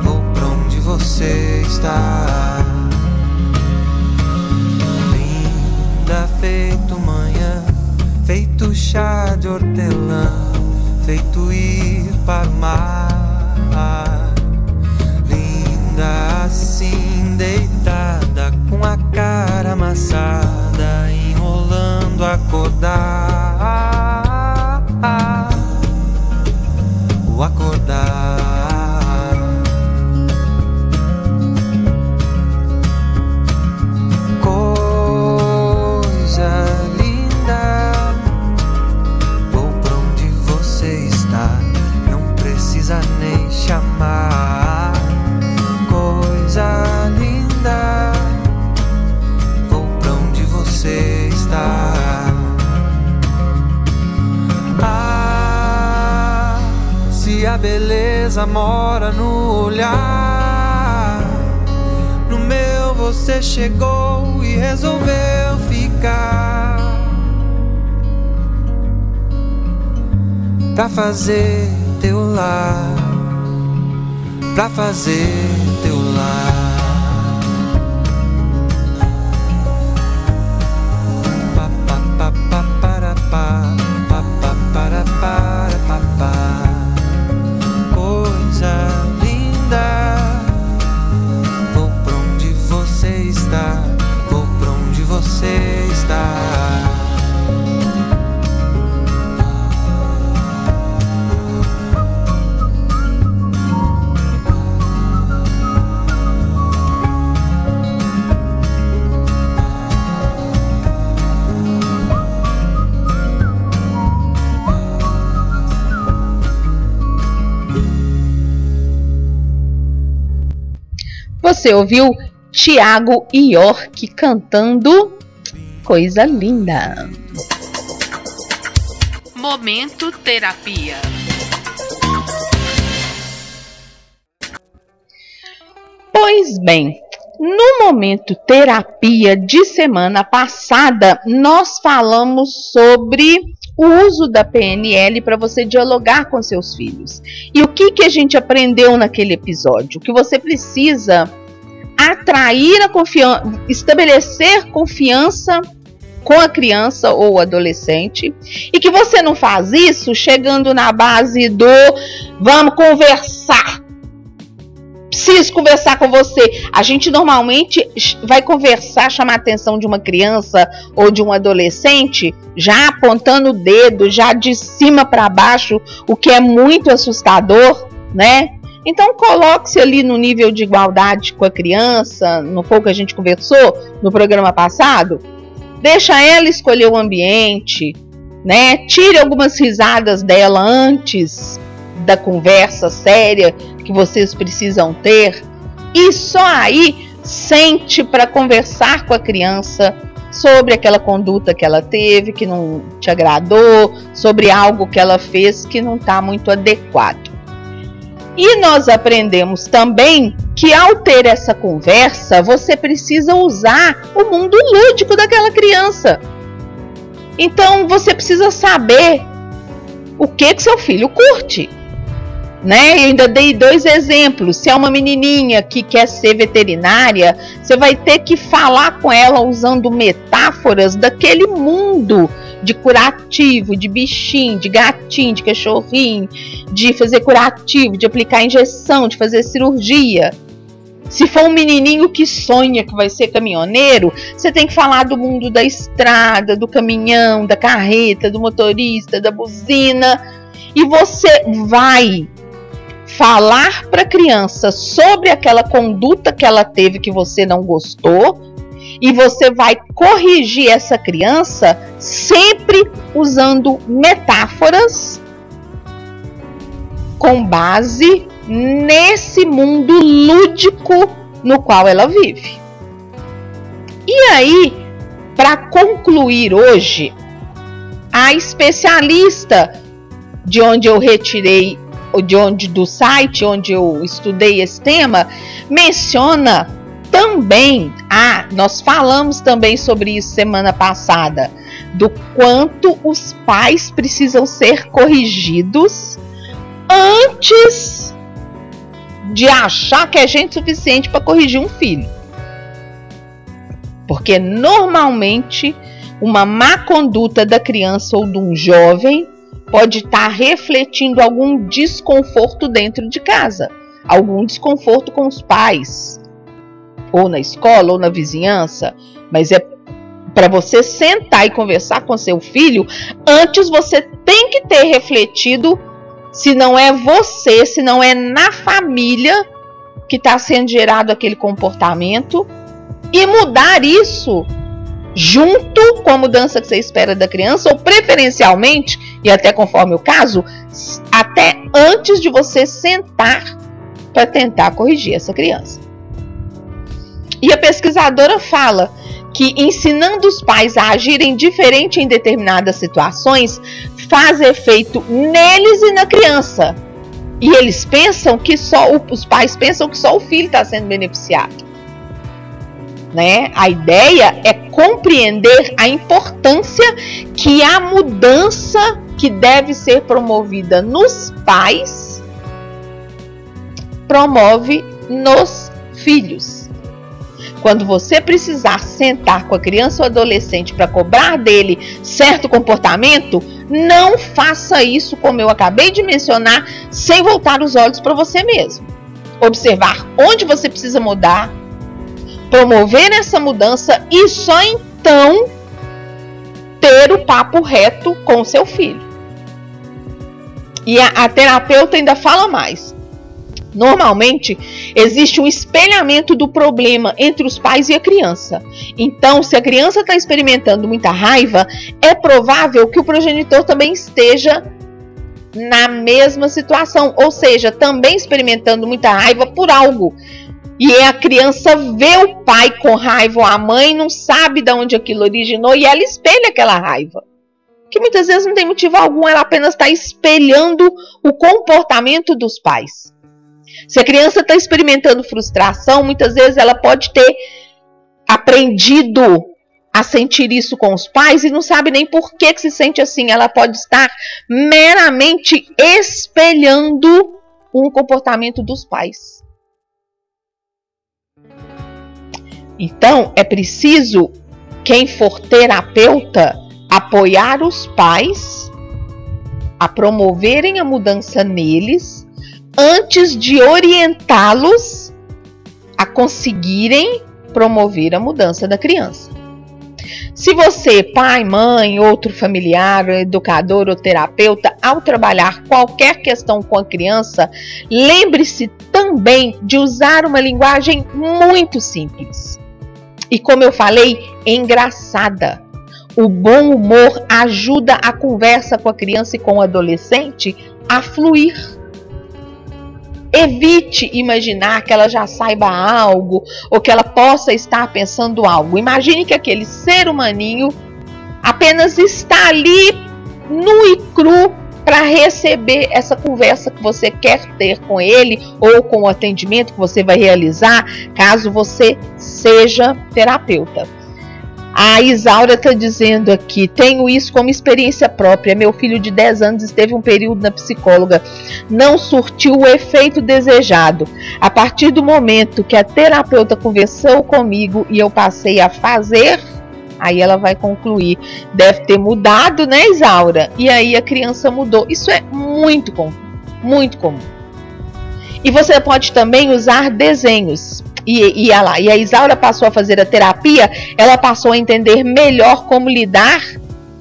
vou pra onde você está. Linda, feito manhã, feito chá de hortelã, feito ir para mar. Linda assim deitada beleza mora no olhar. No meu você chegou e resolveu ficar. Pra fazer teu lar. Pra fazer Você ouviu Tiago York cantando Coisa Linda. Momento terapia. Pois bem, no momento terapia de semana passada, nós falamos sobre o uso da PNL para você dialogar com seus filhos. E o que, que a gente aprendeu naquele episódio? Que você precisa atrair a confiança, estabelecer confiança com a criança ou adolescente e que você não faz isso chegando na base do vamos conversar. Preciso conversar com você. A gente normalmente vai conversar, chamar a atenção de uma criança ou de um adolescente, já apontando o dedo, já de cima para baixo, o que é muito assustador, né? Então coloque-se ali no nível de igualdade com a criança, não foi o que a gente conversou no programa passado? Deixa ela escolher o ambiente, né? Tire algumas risadas dela antes da conversa séria que vocês precisam ter. E só aí sente para conversar com a criança sobre aquela conduta que ela teve que não te agradou, sobre algo que ela fez que não está muito adequado. E nós aprendemos também que ao ter essa conversa, você precisa usar o mundo lúdico daquela criança. Então você precisa saber o que que seu filho curte. Né? Eu ainda dei dois exemplos. Se é uma menininha que quer ser veterinária, você vai ter que falar com ela usando metáforas daquele mundo de curativo, de bichinho, de gatinho, de cachorrinho, de fazer curativo, de aplicar injeção, de fazer cirurgia. Se for um menininho que sonha que vai ser caminhoneiro, você tem que falar do mundo da estrada, do caminhão, da carreta, do motorista, da buzina. E você vai falar para a criança sobre aquela conduta que ela teve que você não gostou e você vai corrigir essa criança sempre usando metáforas com base nesse mundo lúdico no qual ela vive. E aí, para concluir hoje, a especialista de onde eu retirei, de onde do site onde eu estudei esse tema, menciona também, ah, nós falamos também sobre isso semana passada, do quanto os pais precisam ser corrigidos antes de achar que é gente suficiente para corrigir um filho. Porque normalmente uma má conduta da criança ou de um jovem pode estar refletindo algum desconforto dentro de casa, algum desconforto com os pais, ou na escola, ou na vizinhança, mas é para você sentar e conversar com seu filho, antes você tem que ter refletido se não é você, se não é na família que está sendo gerado aquele comportamento e mudar isso junto com a mudança que você espera da criança, ou preferencialmente, e até conforme o caso, até antes de você sentar para tentar corrigir essa criança. E a pesquisadora fala que ensinando os pais a agirem diferente em determinadas situações faz efeito neles e na criança. E eles pensam que só os pais pensam que só o filho está sendo beneficiado. Né? A ideia é compreender a importância que a mudança que deve ser promovida nos pais promove nos filhos. Quando você precisar sentar com a criança ou adolescente para cobrar dele certo comportamento, não faça isso como eu acabei de mencionar, sem voltar os olhos para você mesmo. Observar onde você precisa mudar, promover essa mudança e só então ter o papo reto com o seu filho. E a, a terapeuta ainda fala mais. Normalmente, existe um espelhamento do problema entre os pais e a criança. Então, se a criança está experimentando muita raiva, é provável que o progenitor também esteja na mesma situação, ou seja, também experimentando muita raiva por algo. E a criança vê o pai com raiva, ou a mãe não sabe de onde aquilo originou e ela espelha aquela raiva. Que muitas vezes não tem motivo algum, ela apenas está espelhando o comportamento dos pais. Se a criança está experimentando frustração, muitas vezes ela pode ter aprendido a sentir isso com os pais e não sabe nem por que, que se sente assim. Ela pode estar meramente espelhando um comportamento dos pais. Então, é preciso, quem for terapeuta, apoiar os pais a promoverem a mudança neles antes de orientá-los a conseguirem promover a mudança da criança. Se você, pai, mãe, outro familiar, educador ou terapeuta, ao trabalhar qualquer questão com a criança, lembre-se também de usar uma linguagem muito simples. E como eu falei, engraçada. O bom humor ajuda a conversa com a criança e com o adolescente a fluir. Evite imaginar que ela já saiba algo ou que ela possa estar pensando algo. Imagine que aquele ser humaninho apenas está ali nu e cru para receber essa conversa que você quer ter com ele ou com o atendimento que você vai realizar, caso você seja terapeuta. A Isaura está dizendo aqui: tenho isso como experiência própria. Meu filho de 10 anos esteve um período na psicóloga, não surtiu o efeito desejado. A partir do momento que a terapeuta conversou comigo e eu passei a fazer, aí ela vai concluir: deve ter mudado, né, Isaura? E aí a criança mudou. Isso é muito comum, muito comum. E você pode também usar desenhos e, e, lá, e a Isaura passou a fazer a terapia, ela passou a entender melhor como lidar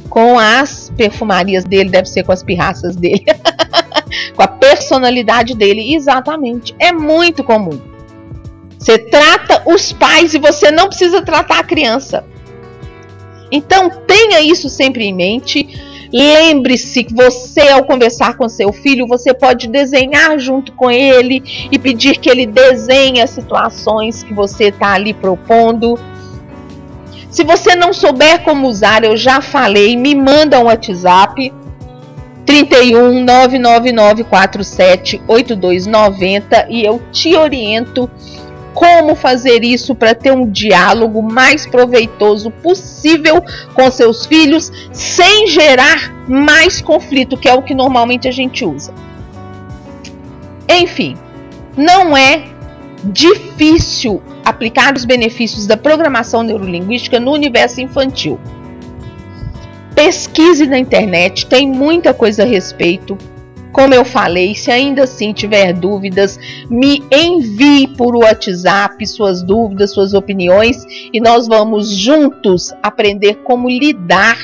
com as perfumarias dele, deve ser com as pirraças dele, com a personalidade dele. Exatamente, é muito comum. Você trata os pais e você não precisa tratar a criança. Então tenha isso sempre em mente Lembre-se que você, ao conversar com seu filho, você pode desenhar junto com ele e pedir que ele desenhe as situações que você está ali propondo. Se você não souber como usar, eu já falei, me manda um WhatsApp 31 999 47 8290 e eu te oriento como fazer isso para ter um diálogo mais proveitoso possível com seus filhos, sem gerar mais conflito, que é o que normalmente a gente usa. Enfim, não é difícil aplicar os benefícios da programação neurolinguística no universo infantil. Pesquise na internet, tem muita coisa a respeito. Como eu falei, se ainda assim tiver dúvidas, me envie por WhatsApp suas dúvidas, suas opiniões e nós vamos juntos aprender como lidar,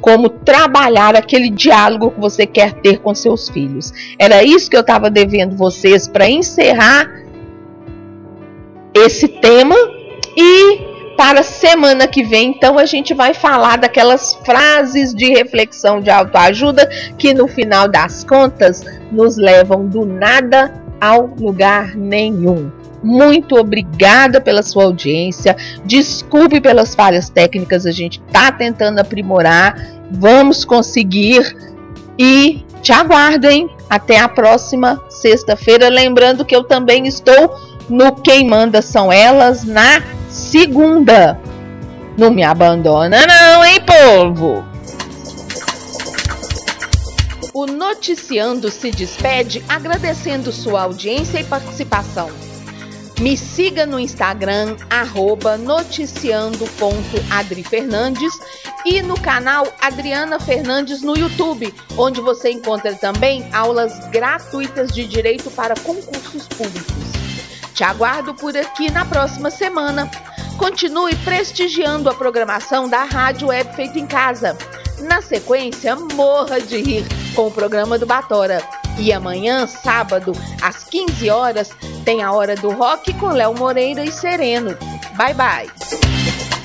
como trabalhar aquele diálogo que você quer ter com seus filhos. Era isso que eu estava devendo vocês para encerrar esse tema e para semana que vem, então, a gente vai falar daquelas frases de reflexão de autoajuda que, no final das contas, nos levam do nada ao lugar nenhum. Muito obrigada pela sua audiência. Desculpe pelas falhas técnicas, a gente está tentando aprimorar. Vamos conseguir. E te aguardo, hein? Até a próxima sexta-feira. Lembrando que eu também estou no Quem Manda São Elas na segunda. Não me abandona não, hein, povo? O Noticiando se despede agradecendo sua audiência e participação. Me siga no Instagram, noticiando.adrifernandes e no canal Adriana Fernandes no YouTube, onde você encontra também aulas gratuitas de direito para concursos públicos. Te aguardo por aqui na próxima semana. Continue prestigiando a programação da Rádio Web Feito em Casa. Na sequência, morra de rir com o programa do Batora. E amanhã, sábado, às 15 horas, tem a Hora do Rock com Léo Moreira e Sereno. Bye, bye!